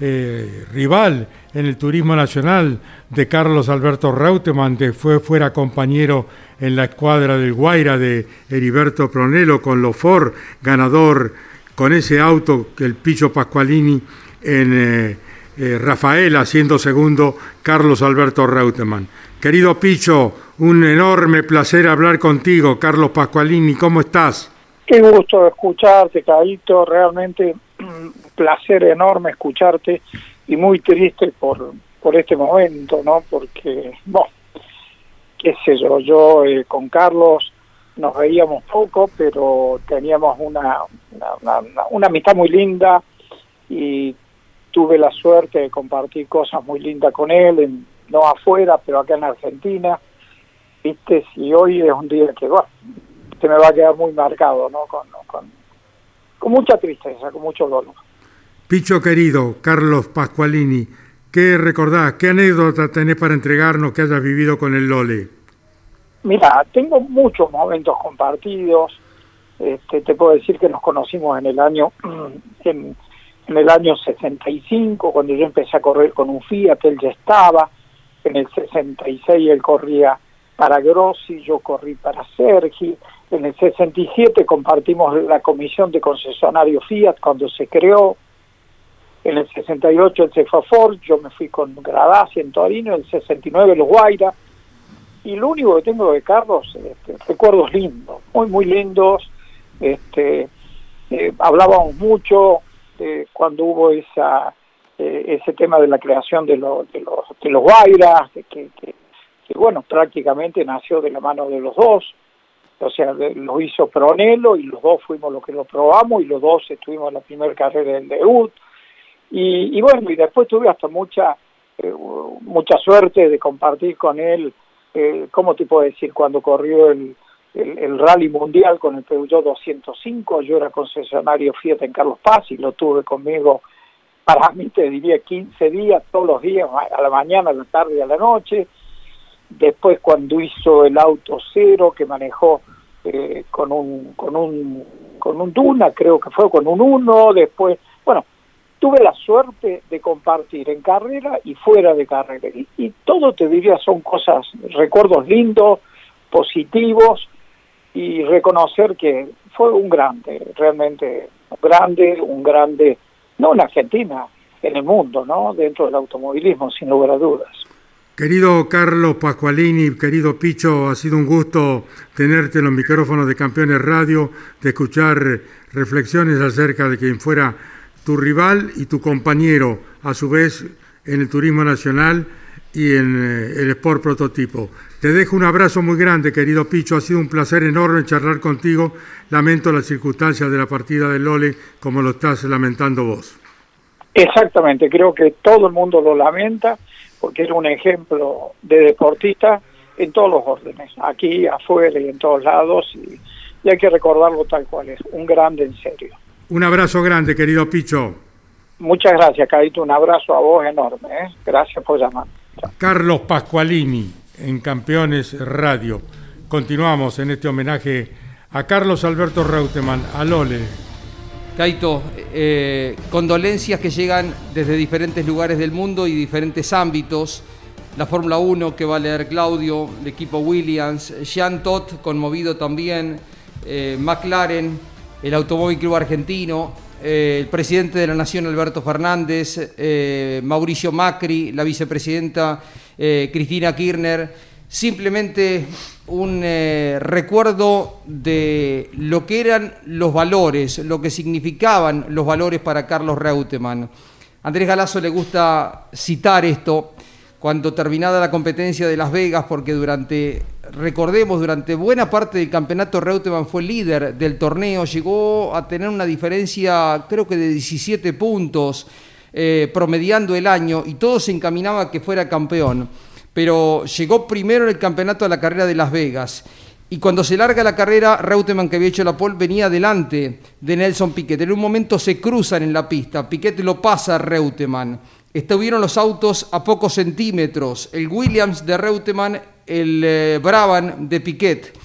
eh, rival en el turismo nacional de Carlos Alberto Reutemann, que fue, fuera compañero en la escuadra del Guaira de Heriberto Pronelo con Lofor, ganador con ese auto que el Picho Pascualini en eh, eh, Rafael, haciendo segundo Carlos Alberto Reutemann. Querido Picho, un enorme placer hablar contigo, Carlos Pascualini, ¿cómo estás? Qué gusto escucharte, Caíto, realmente un placer enorme escucharte y muy triste por, por este momento, ¿no? Porque, bueno, qué sé yo, yo eh, con Carlos nos veíamos poco, pero teníamos una, una, amistad muy linda y tuve la suerte de compartir cosas muy lindas con él, no afuera, pero acá en Argentina, viste, y hoy es un día que, bueno, se me va a quedar muy marcado, ¿no? Con, con, con mucha tristeza, con mucho dolor. Picho querido, Carlos Pascualini, ¿qué recordás, qué anécdota tenés para entregarnos que hayas vivido con el Lole? Mira, tengo muchos momentos compartidos. Este, te puedo decir que nos conocimos en el año en, el año 65, cuando yo empecé a correr con un Fiat, él ya estaba. En el 66 él corría para Grossi, yo corrí para Sergi. En el 67 compartimos la comisión de concesionario Fiat cuando se creó. En el 68 el Cefafor, yo me fui con Gradasi en Torino, en el 69 los Guaira. Y lo único que tengo de Carlos, este, recuerdos lindos, muy, muy lindos. Este, eh, hablábamos mucho cuando hubo esa eh, ese tema de la creación de, los, de los Guairas, que, que, bueno, prácticamente nació de la mano de los dos. O sea, lo hizo Pronelo y los dos fuimos los que lo probamos y los dos estuvimos en la primera carrera del debut. Y, bueno, y después tuve hasta mucha, eh, mucha suerte de compartir con él, eh, ¿cómo te puedo decir? Cuando corrió el, el, rally mundial con el Peugeot 205, yo era concesionario Fiat en Carlos Paz y lo tuve conmigo, para mí te diría 15 días, todos los días, a la mañana, a la tarde y a la noche. Después cuando hizo el auto cero que manejó eh, con un con un con un Duna, creo que fue con un uno, después, bueno, tuve la suerte de compartir en carrera y fuera de carrera. Y, todo te diría son cosas, recuerdos lindos, positivos y reconocer que fue un grande, realmente grande, un grande, no en Argentina, en el mundo, ¿no? Dentro del automovilismo, sin lugar a dudas. Querido Carlos Pascualini, querido Picho, ha sido un gusto tenerte en los micrófonos de Campeones Radio, de escuchar reflexiones acerca de quien fuera tu rival y tu compañero, a su vez, en el turismo nacional y en eh, el Sport Prototipo. Te dejo un abrazo muy grande, querido Picho. Ha sido un placer enorme charlar contigo. Lamento las circunstancias de la partida del Lole como lo estás lamentando vos. Exactamente, creo que todo el mundo lo lamenta porque era un ejemplo de deportista en todos los órdenes, aquí, afuera y en todos lados, y, y hay que recordarlo tal cual es, un grande en serio. Un abrazo grande, querido Picho. Muchas gracias, Carito. Un abrazo a vos enorme. ¿eh? Gracias por llamar. Carlos Pascualini, en Campeones Radio. Continuamos en este homenaje a Carlos Alberto Reutemann, a Lole. Caito, eh, condolencias que llegan desde diferentes lugares del mundo y diferentes ámbitos. La Fórmula 1 que va a leer Claudio, el equipo Williams, Jean Todt conmovido también, eh, McLaren, el Automóvil Club Argentino, eh, el presidente de la Nación Alberto Fernández, eh, Mauricio Macri, la vicepresidenta eh, Cristina Kirchner, simplemente un recuerdo de lo que eran los valores, lo que significaban los valores para Carlos Reutemann. Andrés Galazo le gusta citar esto cuando terminada la competencia de Las Vegas, porque durante, recordemos, durante buena parte del campeonato Reutemann fue líder del torneo, llegó a tener una diferencia creo que de 17 puntos eh, promediando el año y todo se encaminaba a que fuera campeón. Pero llegó primero en el campeonato de la carrera de Las Vegas. Y cuando se larga la carrera, Reutemann, que había hecho la pole, venía delante de Nelson Piquet. En un momento se cruzan en la pista. Piquet lo pasa a Reutemann. Estuvieron los autos a pocos centímetros, el Williams de Reutemann, el eh, Brabham de Piquet.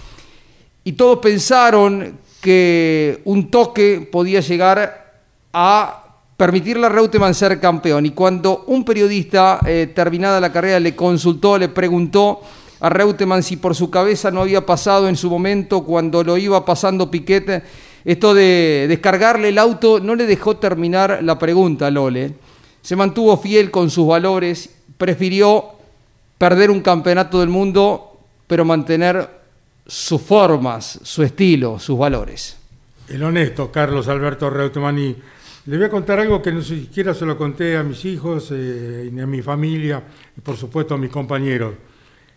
Y todos pensaron que un toque podía llegar a permitirle a Reutemann ser campeón. Y cuando un periodista, eh, terminada la carrera, le consultó, le preguntó a Reutemann si por su cabeza no había pasado en su momento, cuando lo iba pasando Piquet, esto de descargarle el auto, no le dejó terminar la pregunta, Lole se mantuvo fiel con sus valores, prefirió perder un campeonato del mundo, pero mantener sus formas, su estilo, sus valores. El honesto Carlos Alberto Reutemann le voy a contar algo que no siquiera se lo conté a mis hijos, eh, ni a mi familia, y por supuesto a mis compañeros.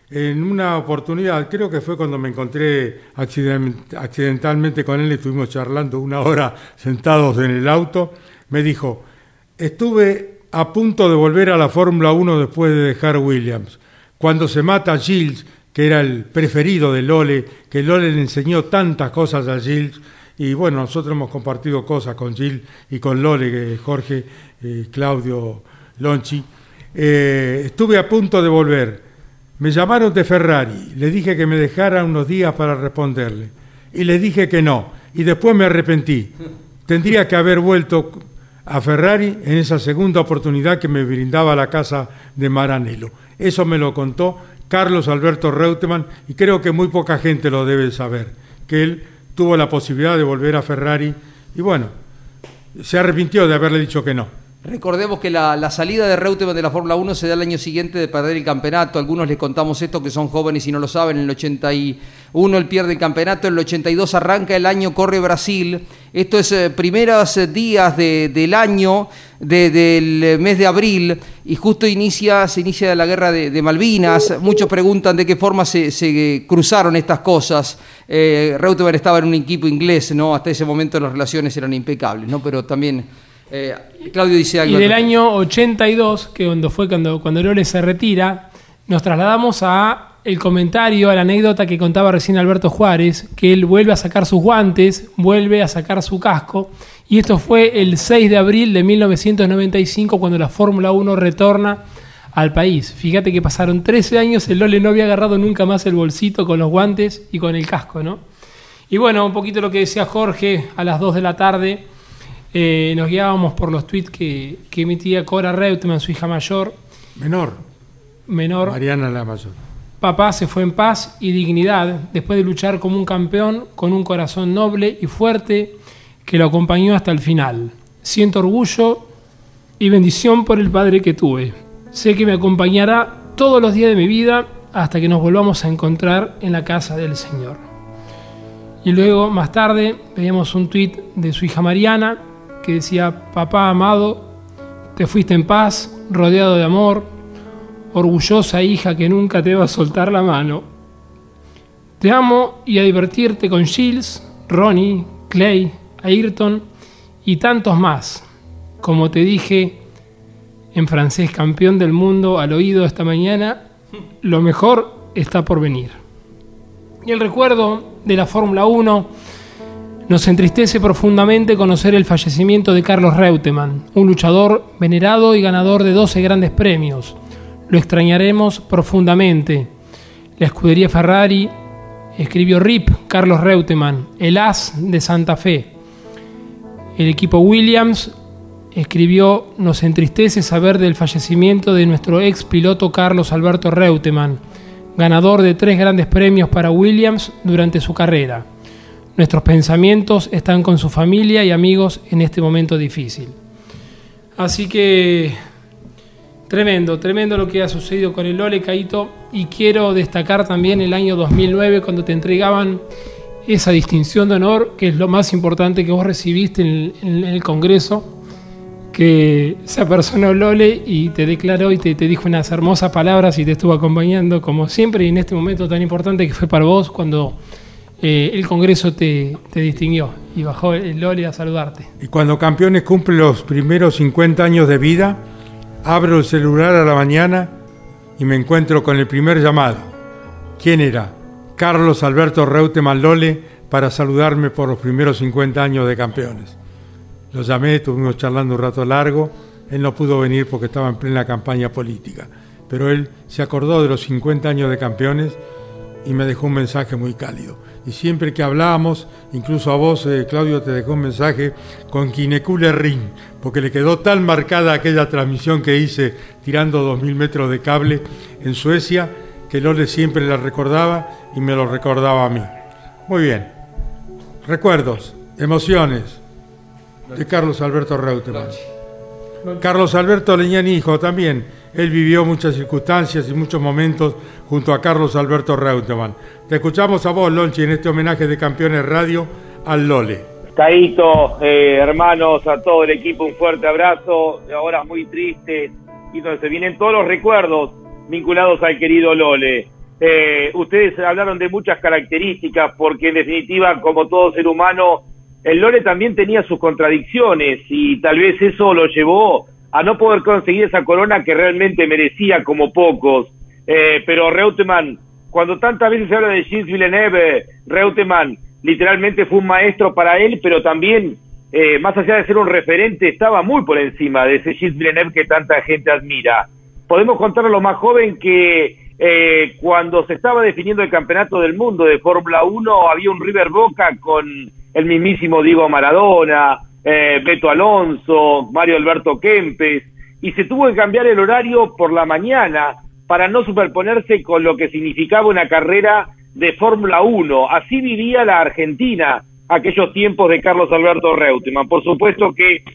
En una oportunidad, creo que fue cuando me encontré accidentalmente con él, estuvimos charlando una hora sentados en el auto, me dijo, estuve a punto de volver a la Fórmula 1 después de dejar Williams. Cuando se mata a Gilles, que era el preferido de Lole, que Lole le enseñó tantas cosas a Gilles, y bueno, nosotros hemos compartido cosas con Gilles y con Lole, Jorge, eh, Claudio Lonchi. Eh, estuve a punto de volver. Me llamaron de Ferrari, le dije que me dejara unos días para responderle. Y le dije que no. Y después me arrepentí. Tendría que haber vuelto a Ferrari en esa segunda oportunidad que me brindaba la casa de Maranello. Eso me lo contó Carlos Alberto Reutemann y creo que muy poca gente lo debe saber, que él tuvo la posibilidad de volver a Ferrari y bueno, se arrepintió de haberle dicho que no. Recordemos que la, salida de Reutemann de la Fórmula 1 se da el año siguiente de perder el campeonato. Algunos les contamos esto que son jóvenes y no lo saben. En el 81 él pierde el campeonato, en el 82 arranca el año, corre Brasil. Esto es eh, primeros días del año, del mes de abril, y justo inicia, se inicia la guerra de, Malvinas. Muchos preguntan de qué forma se, cruzaron estas cosas. Eh, Reutemann estaba en un equipo inglés, ¿no? Hasta ese momento las relaciones eran impecables, ¿no? Pero también eh, Claudio dice algo. Y del año 82, que cuando fue cuando, cuando Lore se retira, nos trasladamos a el comentario, a la anécdota que contaba recién Alberto Juárez, que él vuelve a sacar sus guantes, vuelve a sacar su casco, y esto fue el 6 de abril de 1995 cuando la Fórmula 1 retorna al país. Fíjate que pasaron 13 años, el Lole no había agarrado nunca más el bolsito con los guantes y con el casco, ¿no? Y bueno, un poquito lo que decía Jorge a las 2 de la tarde, eh, nos guiábamos por los tweets que, que emitía Cora Reutemann, su hija mayor. Menor. Menor. Mariana la mayor. Papá se fue en paz y dignidad después de luchar como un campeón con un corazón noble y fuerte que lo acompañó hasta el final. Siento orgullo y bendición por el padre que tuve. Sé que me acompañará todos los días de mi vida hasta que nos volvamos a encontrar en la casa del Señor. Y luego, más tarde, veíamos un tuit de su hija Mariana, que decía, papá amado, te fuiste en paz, rodeado de amor, orgullosa hija que nunca te va a soltar la mano. Te amo y a divertirte con Shields, Ronnie, Clay, Ayrton y tantos más. Como te dije en francés, campeón del mundo al oído esta mañana, lo mejor está por venir. Y el recuerdo de la Fórmula 1 nos entristece profundamente conocer el fallecimiento de Carlos Reutemann, un luchador venerado y ganador de 12 grandes premios. Lo extrañaremos profundamente. La escudería Ferrari escribió RIP Carlos Reutemann, el as de Santa Fe. El equipo Williams escribió Nos entristece saber del fallecimiento de nuestro ex piloto Carlos Alberto Reutemann, ganador de tres grandes premios para Williams durante su carrera. Nuestros pensamientos están con su familia y amigos en este momento difícil. Así que Tremendo, tremendo lo que ha sucedido con el Lole Caito y quiero destacar también el año 2009 cuando te entregaban esa distinción de honor, que es lo más importante que vos recibiste en el, Congreso, que se apersonó Lole y te declaró y te, te, dijo unas hermosas palabras y te estuvo acompañando como siempre y en este momento tan importante que fue para vos cuando eh, el Congreso te, te, distinguió y bajó el Lole a saludarte. Y cuando Campeones cumple los primeros 50 años de vida, abro el celular a la mañana y me encuentro con el primer llamado. ¿Quién era? Carlos Alberto Reutemann Lole para saludarme por los primeros 50 años de Campeones. Lo llamé, estuvimos charlando un rato largo. Él no pudo venir porque estaba en plena campaña política. Pero él se acordó de los 50 años de campeones y me dejó un mensaje muy cálido. Y siempre que hablábamos, incluso a vos, eh, Claudio, te dejó un mensaje con Kinekule Ring, porque le quedó tan marcada aquella transmisión que hice tirando 2.000 metros de cable en Suecia, que Lole siempre la recordaba y me lo recordaba a mí. Muy bien. Recuerdos, emociones, de Carlos Alberto Reutemann. Carlos Alberto Leñani hijo también. Él vivió muchas circunstancias y muchos momentos junto a Carlos Alberto Reutemann. Te escuchamos a vos, Lonchi, en este homenaje de Campeones Radio al Lole. Caíto, eh, hermanos, a todo el equipo, un fuerte abrazo. Ahora muy triste. Y entonces vienen todos los recuerdos vinculados al querido Lole. Eh, ustedes hablaron de muchas características, porque en definitiva, como todo ser humano, el Lore también tenía sus contradicciones y tal vez eso lo llevó a no poder conseguir esa corona que realmente merecía como pocos. Eh, pero Reutemann, cuando tantas veces se habla de Gilles Villeneuve, Reutemann literalmente fue un maestro para él, pero también, eh, más allá de ser un referente, estaba muy por encima de ese Gilles Villeneuve que tanta gente admira. Podemos contar a lo más joven que eh, cuando se estaba definiendo el campeonato del mundo de Fórmula 1 había un River Boca con el mismísimo Diego Maradona, eh, Beto Alonso, Mario Alberto Kempes, y se tuvo que cambiar el horario por la mañana para no superponerse con lo que significaba una carrera de Fórmula 1. Así vivía la Argentina aquellos tiempos de Carlos Alberto Reutemann. Por supuesto que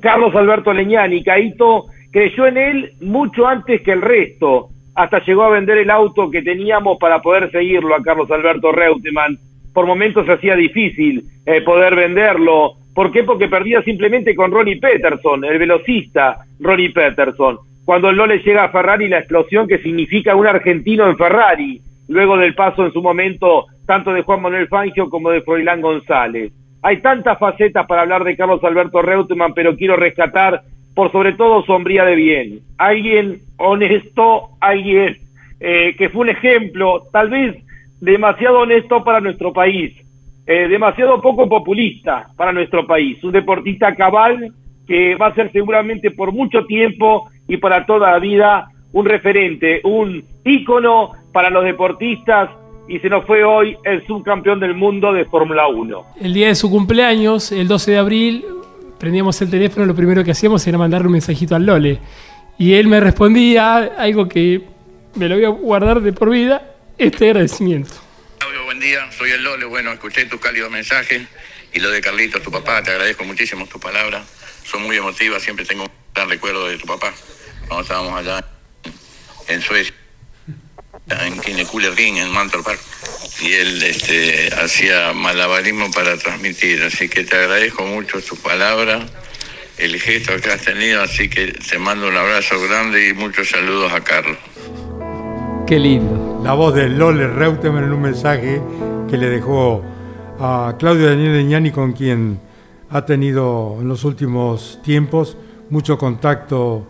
Carlos Alberto Leñani, Caito, creyó en él mucho antes que el resto. Hasta llegó a vender el auto que teníamos para poder seguirlo a Carlos Alberto Reutemann por momentos se hacía difícil eh, poder venderlo. ¿Por qué? Porque perdía simplemente con Ronnie Peterson, el velocista Ronnie Peterson. Cuando no le llega a Ferrari la explosión que significa un argentino en Ferrari, luego del paso en su momento tanto de Juan Manuel Fangio como de Froilán González. Hay tantas facetas para hablar de Carlos Alberto Reutemann, pero quiero rescatar por sobre todo su hombría de bien. Alguien honesto, alguien eh, que fue un ejemplo, tal vez demasiado honesto para nuestro país, eh, demasiado poco populista para nuestro país, un deportista cabal que va a ser seguramente por mucho tiempo y para toda la vida un referente, un ícono para los deportistas y se nos fue hoy el subcampeón del mundo de Fórmula 1. El día de su cumpleaños, el 12 de abril, prendíamos el teléfono, lo primero que hacíamos era mandarle un mensajito al Lole. Y él me respondía algo que me lo voy a guardar de por vida, este agradecimiento. Buen día, soy el Lole, bueno, escuché tu cálido mensaje y lo de Carlito, tu papá, te agradezco muchísimo tus palabras, son muy emotivas, siempre tengo un gran recuerdo de tu papá, cuando estábamos allá en Suecia, en Ring, en Mantor Park, y él este, hacía malabarismo para transmitir, así que te agradezco mucho tus palabras el gesto que has tenido, así que te mando un abrazo grande y muchos saludos a Carlos. Qué lindo. La voz de Lole Reutemann en un mensaje que le dejó a Claudio Daniel Leñani, con quien ha tenido en los últimos tiempos mucho contacto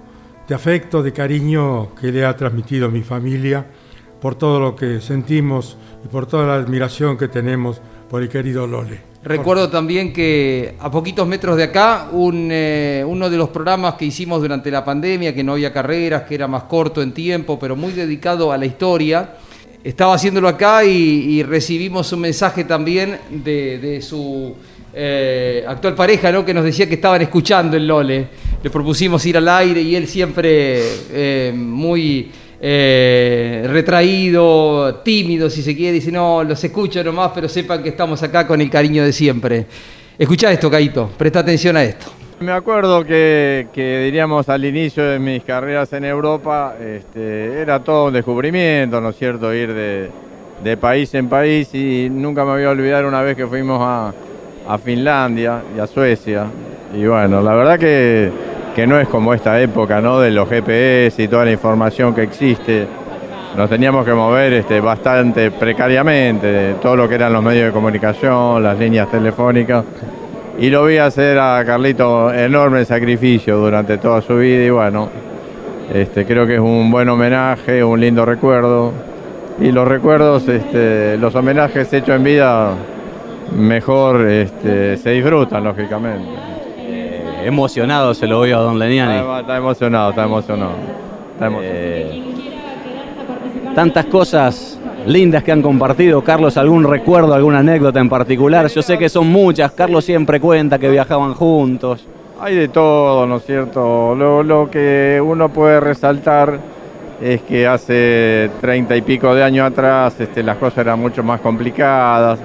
de afecto, de cariño que le ha transmitido mi familia por todo lo que sentimos y por toda la admiración que tenemos por el querido Lole. Recuerdo también que a poquitos metros de acá, un, eh, uno de los programas que hicimos durante la pandemia, que no había carreras, que era más corto en tiempo, pero muy dedicado a la historia, estaba haciéndolo acá y, y recibimos un mensaje también de, de su eh, actual pareja, ¿no? que nos decía que estaban escuchando el Lole. Le propusimos ir al aire y él siempre eh, muy eh, retraído, tímido, si se quiere, dice, no, los escucho nomás, pero sepan que estamos acá con el cariño de siempre. Escucha esto, Caito, presta atención a esto. Me acuerdo que, diríamos al inicio de mis carreras en Europa, este, era todo un descubrimiento, ¿no es cierto?, ir de, país en país y nunca me voy a olvidar una vez que fuimos a, Finlandia y a Suecia. Y bueno, la verdad que, que no es como esta época, ¿no?, de los GPS y toda la información que existe. Nos teníamos que mover este, bastante precariamente, todo lo que eran los medios de comunicación, las líneas telefónicas y lo vi hacer a Carlito enorme sacrificio durante toda su vida y bueno, este, creo que es un buen homenaje, un lindo recuerdo y los recuerdos, este, los homenajes hechos en vida mejor este, se disfrutan lógicamente. Emocionado se lo veo a don Leniani. Está, emocionado, está emocionado. Eh, tantas cosas lindas que han compartido. Carlos, ¿algún recuerdo, alguna anécdota en particular? Yo sé que son muchas. Carlos siempre cuenta que viajaban juntos. Hay de todo, ¿no es cierto? Lo, que uno puede resaltar es que hace treinta y pico de años atrás este, las cosas eran mucho más complicadas.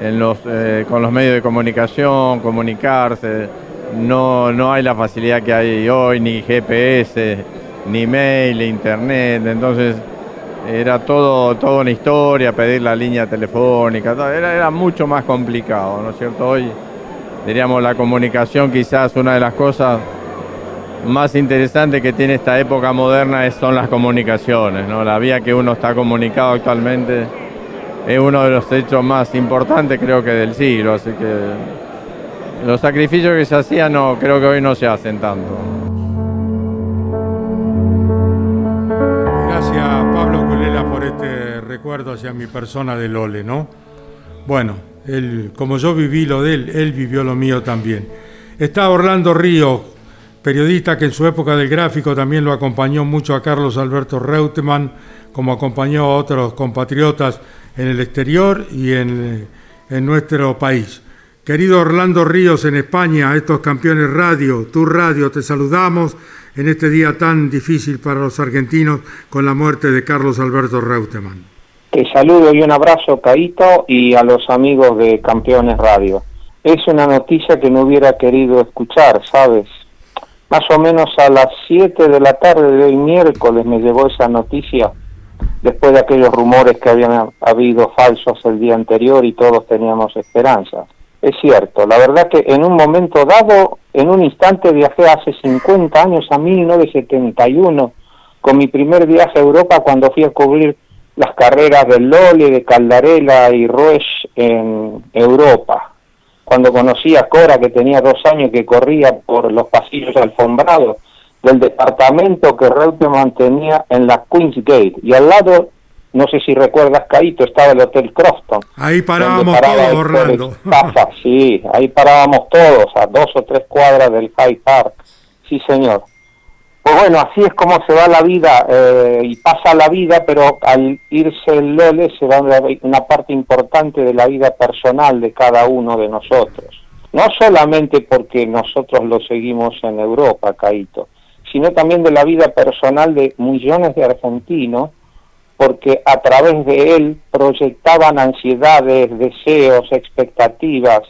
En los, eh, con los medios de comunicación, comunicarse, no, no hay la facilidad que hay hoy, ni GPS, ni mail, internet. Entonces, era todo, toda una historia, pedir la línea telefónica, era, era mucho más complicado, ¿no es cierto? Hoy, diríamos, la comunicación quizás una de las cosas más interesantes que tiene esta época moderna son las comunicaciones, ¿no? La vía que uno está comunicado actualmente es uno de los hechos más importantes creo que del siglo, así que los sacrificios que se hacían no, creo que hoy no se hacen tanto. recuerdo hacia mi persona de Lole, ¿no? Bueno, él, como yo viví lo de él, él vivió lo mío también. Está Orlando Río, periodista que en su época del gráfico también lo acompañó mucho a Carlos Alberto Reutemann, como acompañó a otros compatriotas en el exterior y en, en nuestro país. Querido Orlando Ríos en España, estos campeones radio, tu radio, te saludamos en este día tan difícil para los argentinos con la muerte de Carlos Alberto Reutemann. Te saludo y un abrazo, Caito, y a los amigos de Campeones Radio. Es una noticia que no hubiera querido escuchar, ¿sabes? Más o menos a las 7 de la tarde de hoy miércoles me llegó esa noticia, después de aquellos rumores que habían habido falsos el día anterior y todos teníamos esperanza. Es cierto, la verdad que en un momento dado, en un instante viajé hace 50 años a 1971 con mi primer viaje a Europa cuando fui a cubrir las carreras del Lole, de Caldarela y Ruesch en Europa. Cuando conocí a Cora, que tenía dos años, que corría por los pasillos alfombrados del departamento que Reutemann tenía en la Queen's Gate. Y al lado, no sé si recuerdas, Caíto, estaba el Hotel Crofton. Ahí parábamos todos, Orlando. sí, ahí parábamos todos, a dos o tres cuadras del High Park. Sí, señor. Pues bueno, así es como se va la vida eh, y pasa la vida, pero al irse el Lole se va una parte importante de la vida personal de cada uno de nosotros. No solamente porque nosotros lo seguimos en Europa, Caito, sino también de la vida personal de millones de argentinos, porque a través de él proyectaban ansiedades, deseos, expectativas,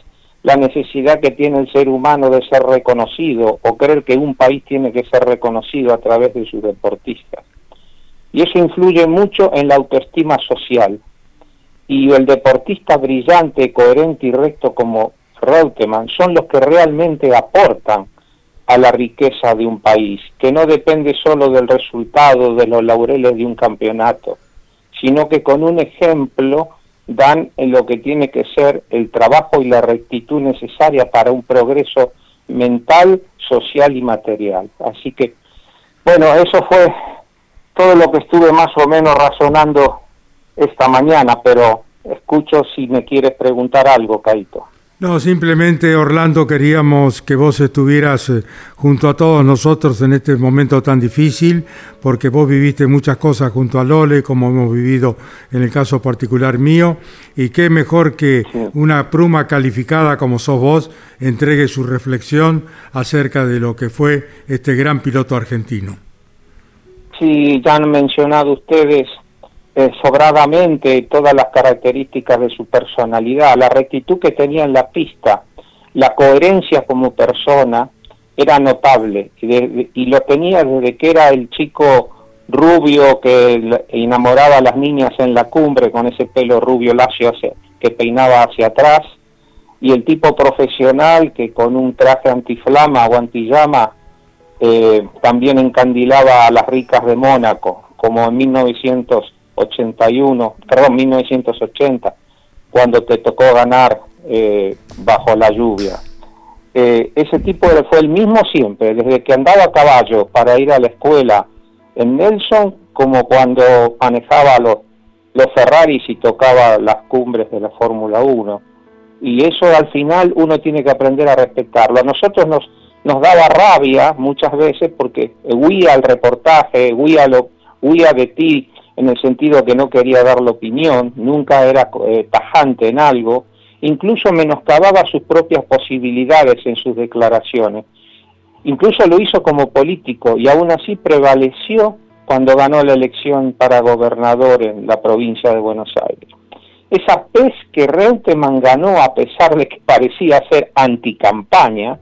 la necesidad que tiene el ser humano de ser reconocido o creer que un país tiene que ser reconocido a través de sus deportistas. Y eso influye mucho en la autoestima social. Y el deportista brillante, coherente y recto como Reutemann son los que realmente aportan a la riqueza de un país, que no depende solo del resultado de los laureles de un campeonato, sino que con un ejemplo dan en lo que tiene que ser el trabajo y la rectitud necesaria para un progreso mental, social y material. Así que, bueno, eso fue todo lo que estuve más o menos razonando esta mañana, pero escucho si me quieres preguntar algo, Caito. No, simplemente Orlando queríamos que vos estuvieras eh, junto a todos nosotros en este momento tan difícil, porque vos viviste muchas cosas junto a Lole, como hemos vivido en el caso particular mío, y qué mejor que una pluma calificada como sos vos entregue su reflexión acerca de lo que fue este gran piloto argentino. Sí, ya han mencionado ustedes eh, sobradamente todas las características de su personalidad, la rectitud que tenía en la pista, la coherencia como persona era notable. Y, lo tenía desde que era el chico rubio que enamoraba a las niñas en la cumbre con ese pelo rubio lacio hacia- que peinaba hacia atrás y el tipo profesional que con un traje antiflama o antillama eh, también encandilaba a las ricas de Mónaco, como en 1981, perdón, 1980, cuando te tocó ganar eh, bajo la lluvia. Eh, ese tipo fue el mismo siempre, desde que andaba a caballo para ir a la escuela en Nelson, como cuando manejaba los, los Ferraris y tocaba las cumbres de la Fórmula 1 y eso al final uno tiene que aprender a respetarlo. A nosotros nos, nos daba rabia muchas veces porque huía al reportaje, huía, lo, huía de ti en el sentido que no quería dar la opinión, nunca era eh, tajante en algo, incluso menoscababa sus propias posibilidades en sus declaraciones. Incluso lo hizo como político y aún así prevaleció cuando ganó la elección para gobernador en la provincia de Buenos Aires esa pez que Reutemann ganó a pesar de que parecía ser anticampaña,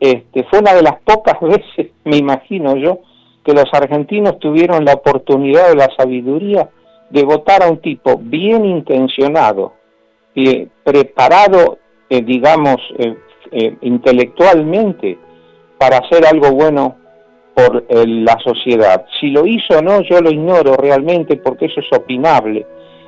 este, fue una de las pocas veces, me imagino yo, que los argentinos tuvieron la oportunidad de la sabiduría de votar a un tipo bien intencionado, eh, preparado, eh, digamos, eh, eh, intelectualmente para hacer algo bueno por la sociedad. Si lo hizo o no, yo lo ignoro realmente porque eso es opinable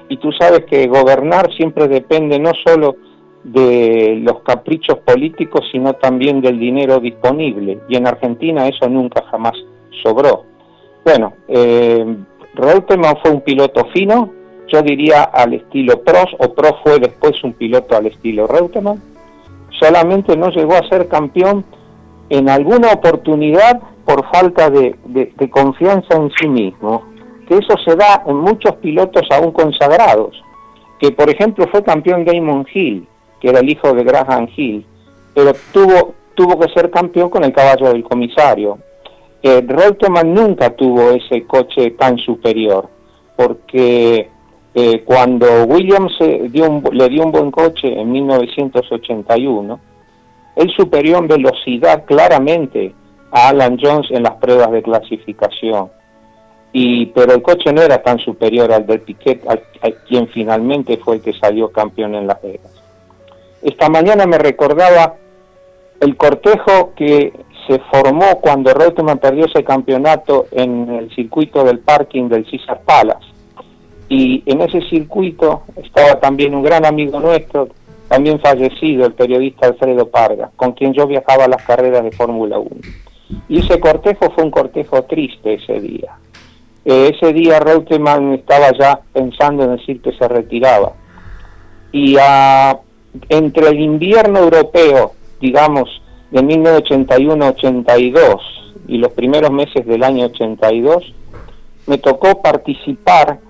y tú sabes que gobernar siempre depende no solo de los caprichos políticos, sino también del dinero disponible. Y en Argentina eso nunca jamás sobró. Bueno, eh, Reutemann fue un piloto fino, yo diría al estilo Prost, o Prost fue después un piloto al estilo Reutemann. Solamente no llegó a ser campeón en alguna oportunidad por falta de, confianza en sí mismo que eso se da en muchos pilotos aún consagrados, que por ejemplo fue campeón Damon Hill, que era el hijo de Graham Hill, pero tuvo, tuvo que ser campeón con el caballo del comisario. Eh, Reutemann nunca tuvo ese coche tan superior, porque eh, cuando Williams eh, le dio un buen coche en 1981, él superó en velocidad claramente a Alan Jones en las pruebas de clasificación y pero el coche no era tan superior al del Piquet, al, al quien finalmente fue el que salió campeón en Las Vegas. Esta mañana me recordaba el cortejo que se formó cuando Reutemann perdió ese campeonato en el circuito del parking del Caesar Palace. Y en ese circuito estaba también un gran amigo nuestro, también fallecido, el periodista Alfredo Parga, con quien yo viajaba a las carreras de Fórmula 1. Y ese cortejo fue un cortejo triste ese día. Eh, ese día Reutemann estaba ya pensando en decir que se retiraba. Y entre el invierno europeo, digamos, de 1981-82 y los primeros meses del año 82, me tocó participar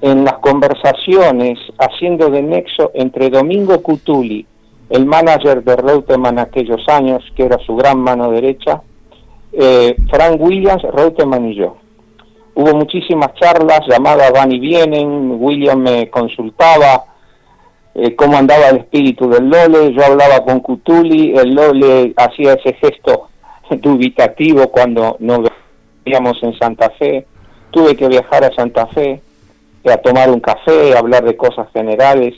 en las conversaciones haciendo de nexo entre Domingo Cutuli, el manager de Reutemann aquellos años, que era su gran mano derecha, eh, Frank Williams, Reutemann y yo. Hubo muchísimas charlas, llamadas van y vienen, William me consultaba eh, cómo andaba el espíritu del Lole, yo hablaba con Cutuli, el Lole hacía ese gesto dubitativo cuando nos veíamos en Santa Fe, tuve que viajar a Santa Fe eh, a tomar un café, a hablar de cosas generales.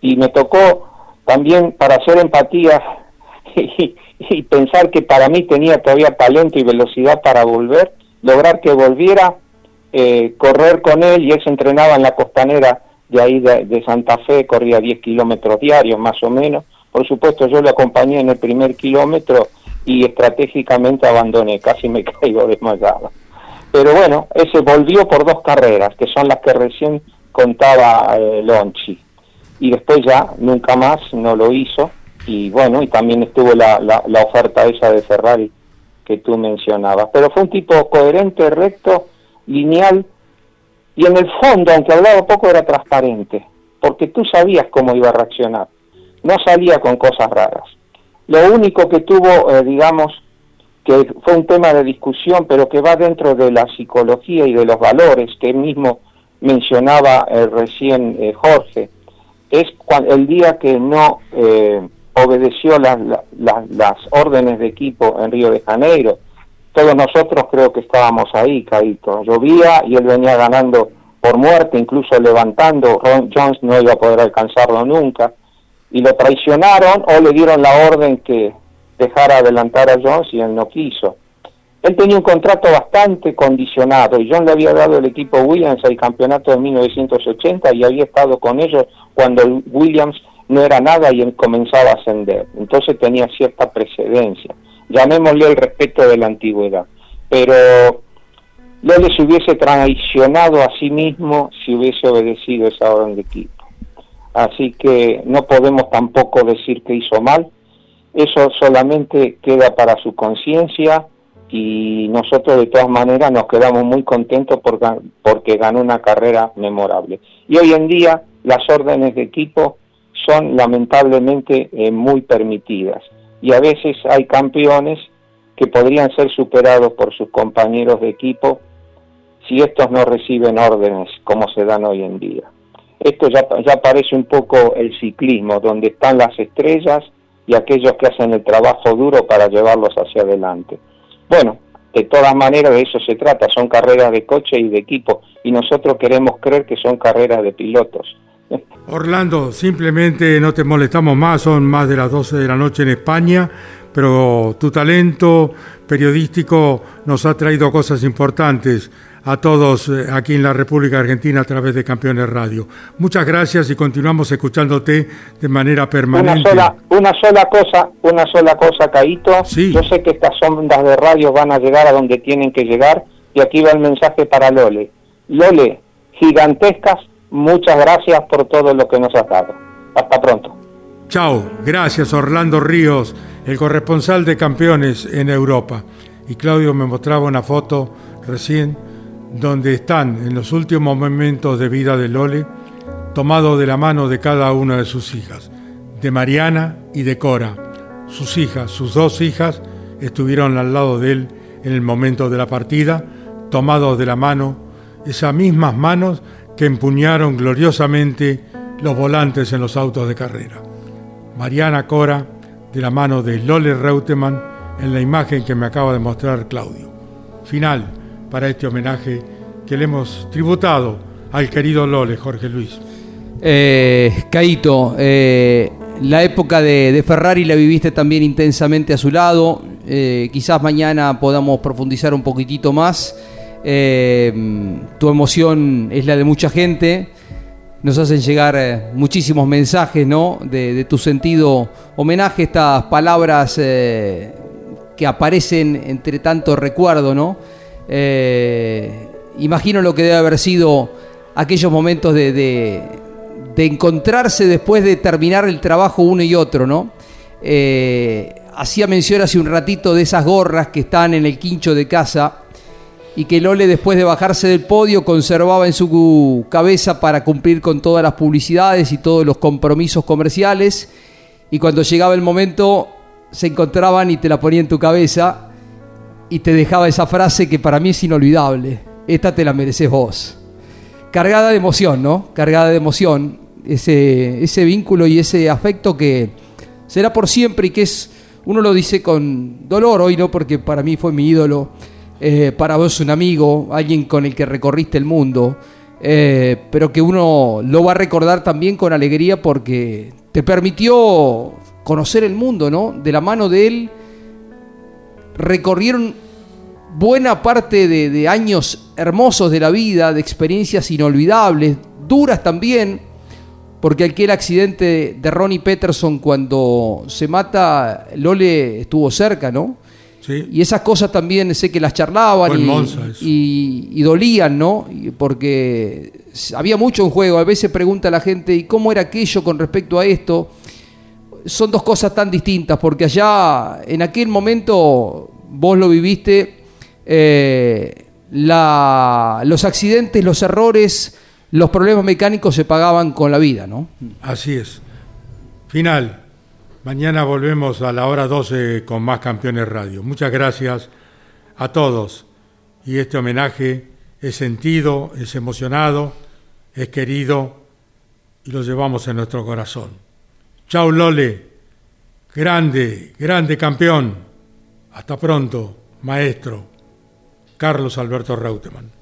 Y me tocó también para hacer empatía y, pensar que para mí tenía todavía talento y velocidad para volver, lograr que volviera, eh, correr con él y él se entrenaba en la costanera de ahí de, Santa Fe, corría 10 kilómetros diarios más o menos. Por supuesto yo lo acompañé en el primer kilómetro y estratégicamente abandoné, casi me caigo desmayado. Pero bueno, ese volvió por dos carreras, que son las que recién contaba eh, Lonchi. Y después ya nunca más no lo hizo. Y bueno, y también estuvo la, la, la oferta esa de Ferrari que tú mencionabas. Pero fue un tipo coherente, recto, lineal, y en el fondo, aunque hablaba poco, era transparente, porque tú sabías cómo iba a reaccionar. No salía con cosas raras. Lo único que tuvo, eh, digamos, que fue un tema de discusión, pero que va dentro de la psicología y de los valores que mismo mencionaba eh, recién eh, Jorge, es el día que no obedeció las órdenes de equipo en Río de Janeiro. Todos nosotros creo que estábamos ahí, Caíto. Llovía y él venía ganando por muerte, incluso levantando. Ron Jones no iba a poder alcanzarlo nunca. Y lo traicionaron o le dieron la orden que dejara adelantar a Jones y él no quiso. Él tenía un contrato bastante condicionado y John le había dado el equipo Williams al campeonato de 1980 y había estado con ellos cuando Williams no era nada y él comenzaba a ascender. Entonces tenía cierta precedencia. Llamémosle el respeto de la antigüedad. Pero Lole se hubiese traicionado a sí mismo si hubiese obedecido esa orden de equipo. Así que no podemos tampoco decir que hizo mal. Eso solamente queda para su conciencia y nosotros de todas maneras nos quedamos muy contentos porque ganó una carrera memorable. Y hoy en día las órdenes de equipo son lamentablemente eh, muy permitidas y a veces hay campeones que podrían ser superados por sus compañeros de equipo si estos no reciben órdenes como se dan hoy en día. Esto ya, parece un poco el ciclismo, donde están las estrellas y aquellos que hacen el trabajo duro para llevarlos hacia adelante. Bueno, de todas maneras de eso se trata, son carreras de coche y de equipo y nosotros queremos creer que son carreras de pilotos. Orlando, simplemente no te molestamos más, son más de las 12 de la noche en España, pero tu talento periodístico nos ha traído cosas importantes a todos eh, aquí en la República Argentina a través de Campeones Radio. Muchas gracias y continuamos escuchándote de manera permanente. Una sola, una sola cosa, una sola cosa, Caito. Yo sé que estas ondas de radio van a llegar a donde tienen que llegar y aquí va el mensaje para Lole. Lole, gigantescas, muchas gracias por todo lo que nos has dado. Hasta pronto. Chao, gracias Orlando Ríos, el corresponsal de campeones en Europa. Y Claudio me mostraba una foto recién donde están en los últimos momentos de vida de Lole, tomado de la mano de cada una de sus hijas, de Mariana y de Cora. Sus hijas, sus dos hijas, estuvieron al lado de él en el momento de la partida, tomados de la mano, esas mismas manos que empuñaron gloriosamente los volantes en los autos de carrera. Mariana Cora, de la mano de Lole Reutemann, en la imagen que me acaba de mostrar Claudio. Final para este homenaje que le hemos tributado al querido Lole, Jorge Luis. Eh, eh, la época de, Ferrari la viviste también intensamente a su lado. Eh, quizás mañana podamos profundizar un poquitito más. Tu emoción es la de mucha gente. Nos hacen llegar muchísimos mensajes ¿no? de, de, tu sentido homenaje, estas palabras que aparecen entre tanto recuerdo, ¿no? Eh, imagino lo que debe haber sido aquellos momentos de, encontrarse después de terminar el trabajo uno y otro, ¿no? Eh, hacía mención hace un ratito de esas gorras que están en el quincho de casa y que Lole después de bajarse del podio conservaba en su cabeza para cumplir con todas las publicidades y todos los compromisos comerciales y cuando llegaba el momento se encontraban y te la ponía en tu cabeza y te dejaba esa frase que para mí es inolvidable. Esta te la mereces vos. Cargada de emoción, ¿no? Cargada de emoción. Ese, ese vínculo y ese afecto que será por siempre y que es, uno lo dice con dolor hoy, ¿no? Porque para mí fue mi ídolo. Eh, para vos un amigo, alguien con el que recorriste el mundo. Eh, pero que uno lo va a recordar también con alegría porque te permitió conocer el mundo, ¿no? De la mano de él recorrieron buena parte de, años hermosos de la vida, de experiencias inolvidables, duras también, porque aquel accidente de Ronnie Peterson cuando se mata, Lole estuvo cerca, ¿no? Sí. Y esas cosas también sé que las charlaban y, y, dolían, ¿no? Porque había mucho en juego. A veces pregunta la gente, ¿y cómo era aquello con respecto a esto? son dos cosas tan distintas, porque allá, en aquel momento, vos lo viviste, eh, los accidentes, los errores, los problemas mecánicos se pagaban con la vida, ¿no? Así es. Final. Mañana volvemos a la hora 12 con más Campeones Radio. Muchas gracias a todos. Y este homenaje es sentido, es emocionado, es querido y lo llevamos en nuestro corazón. Chao Lole, Grande, grande campeón. Hasta pronto, maestro. Carlos Alberto Reutemann.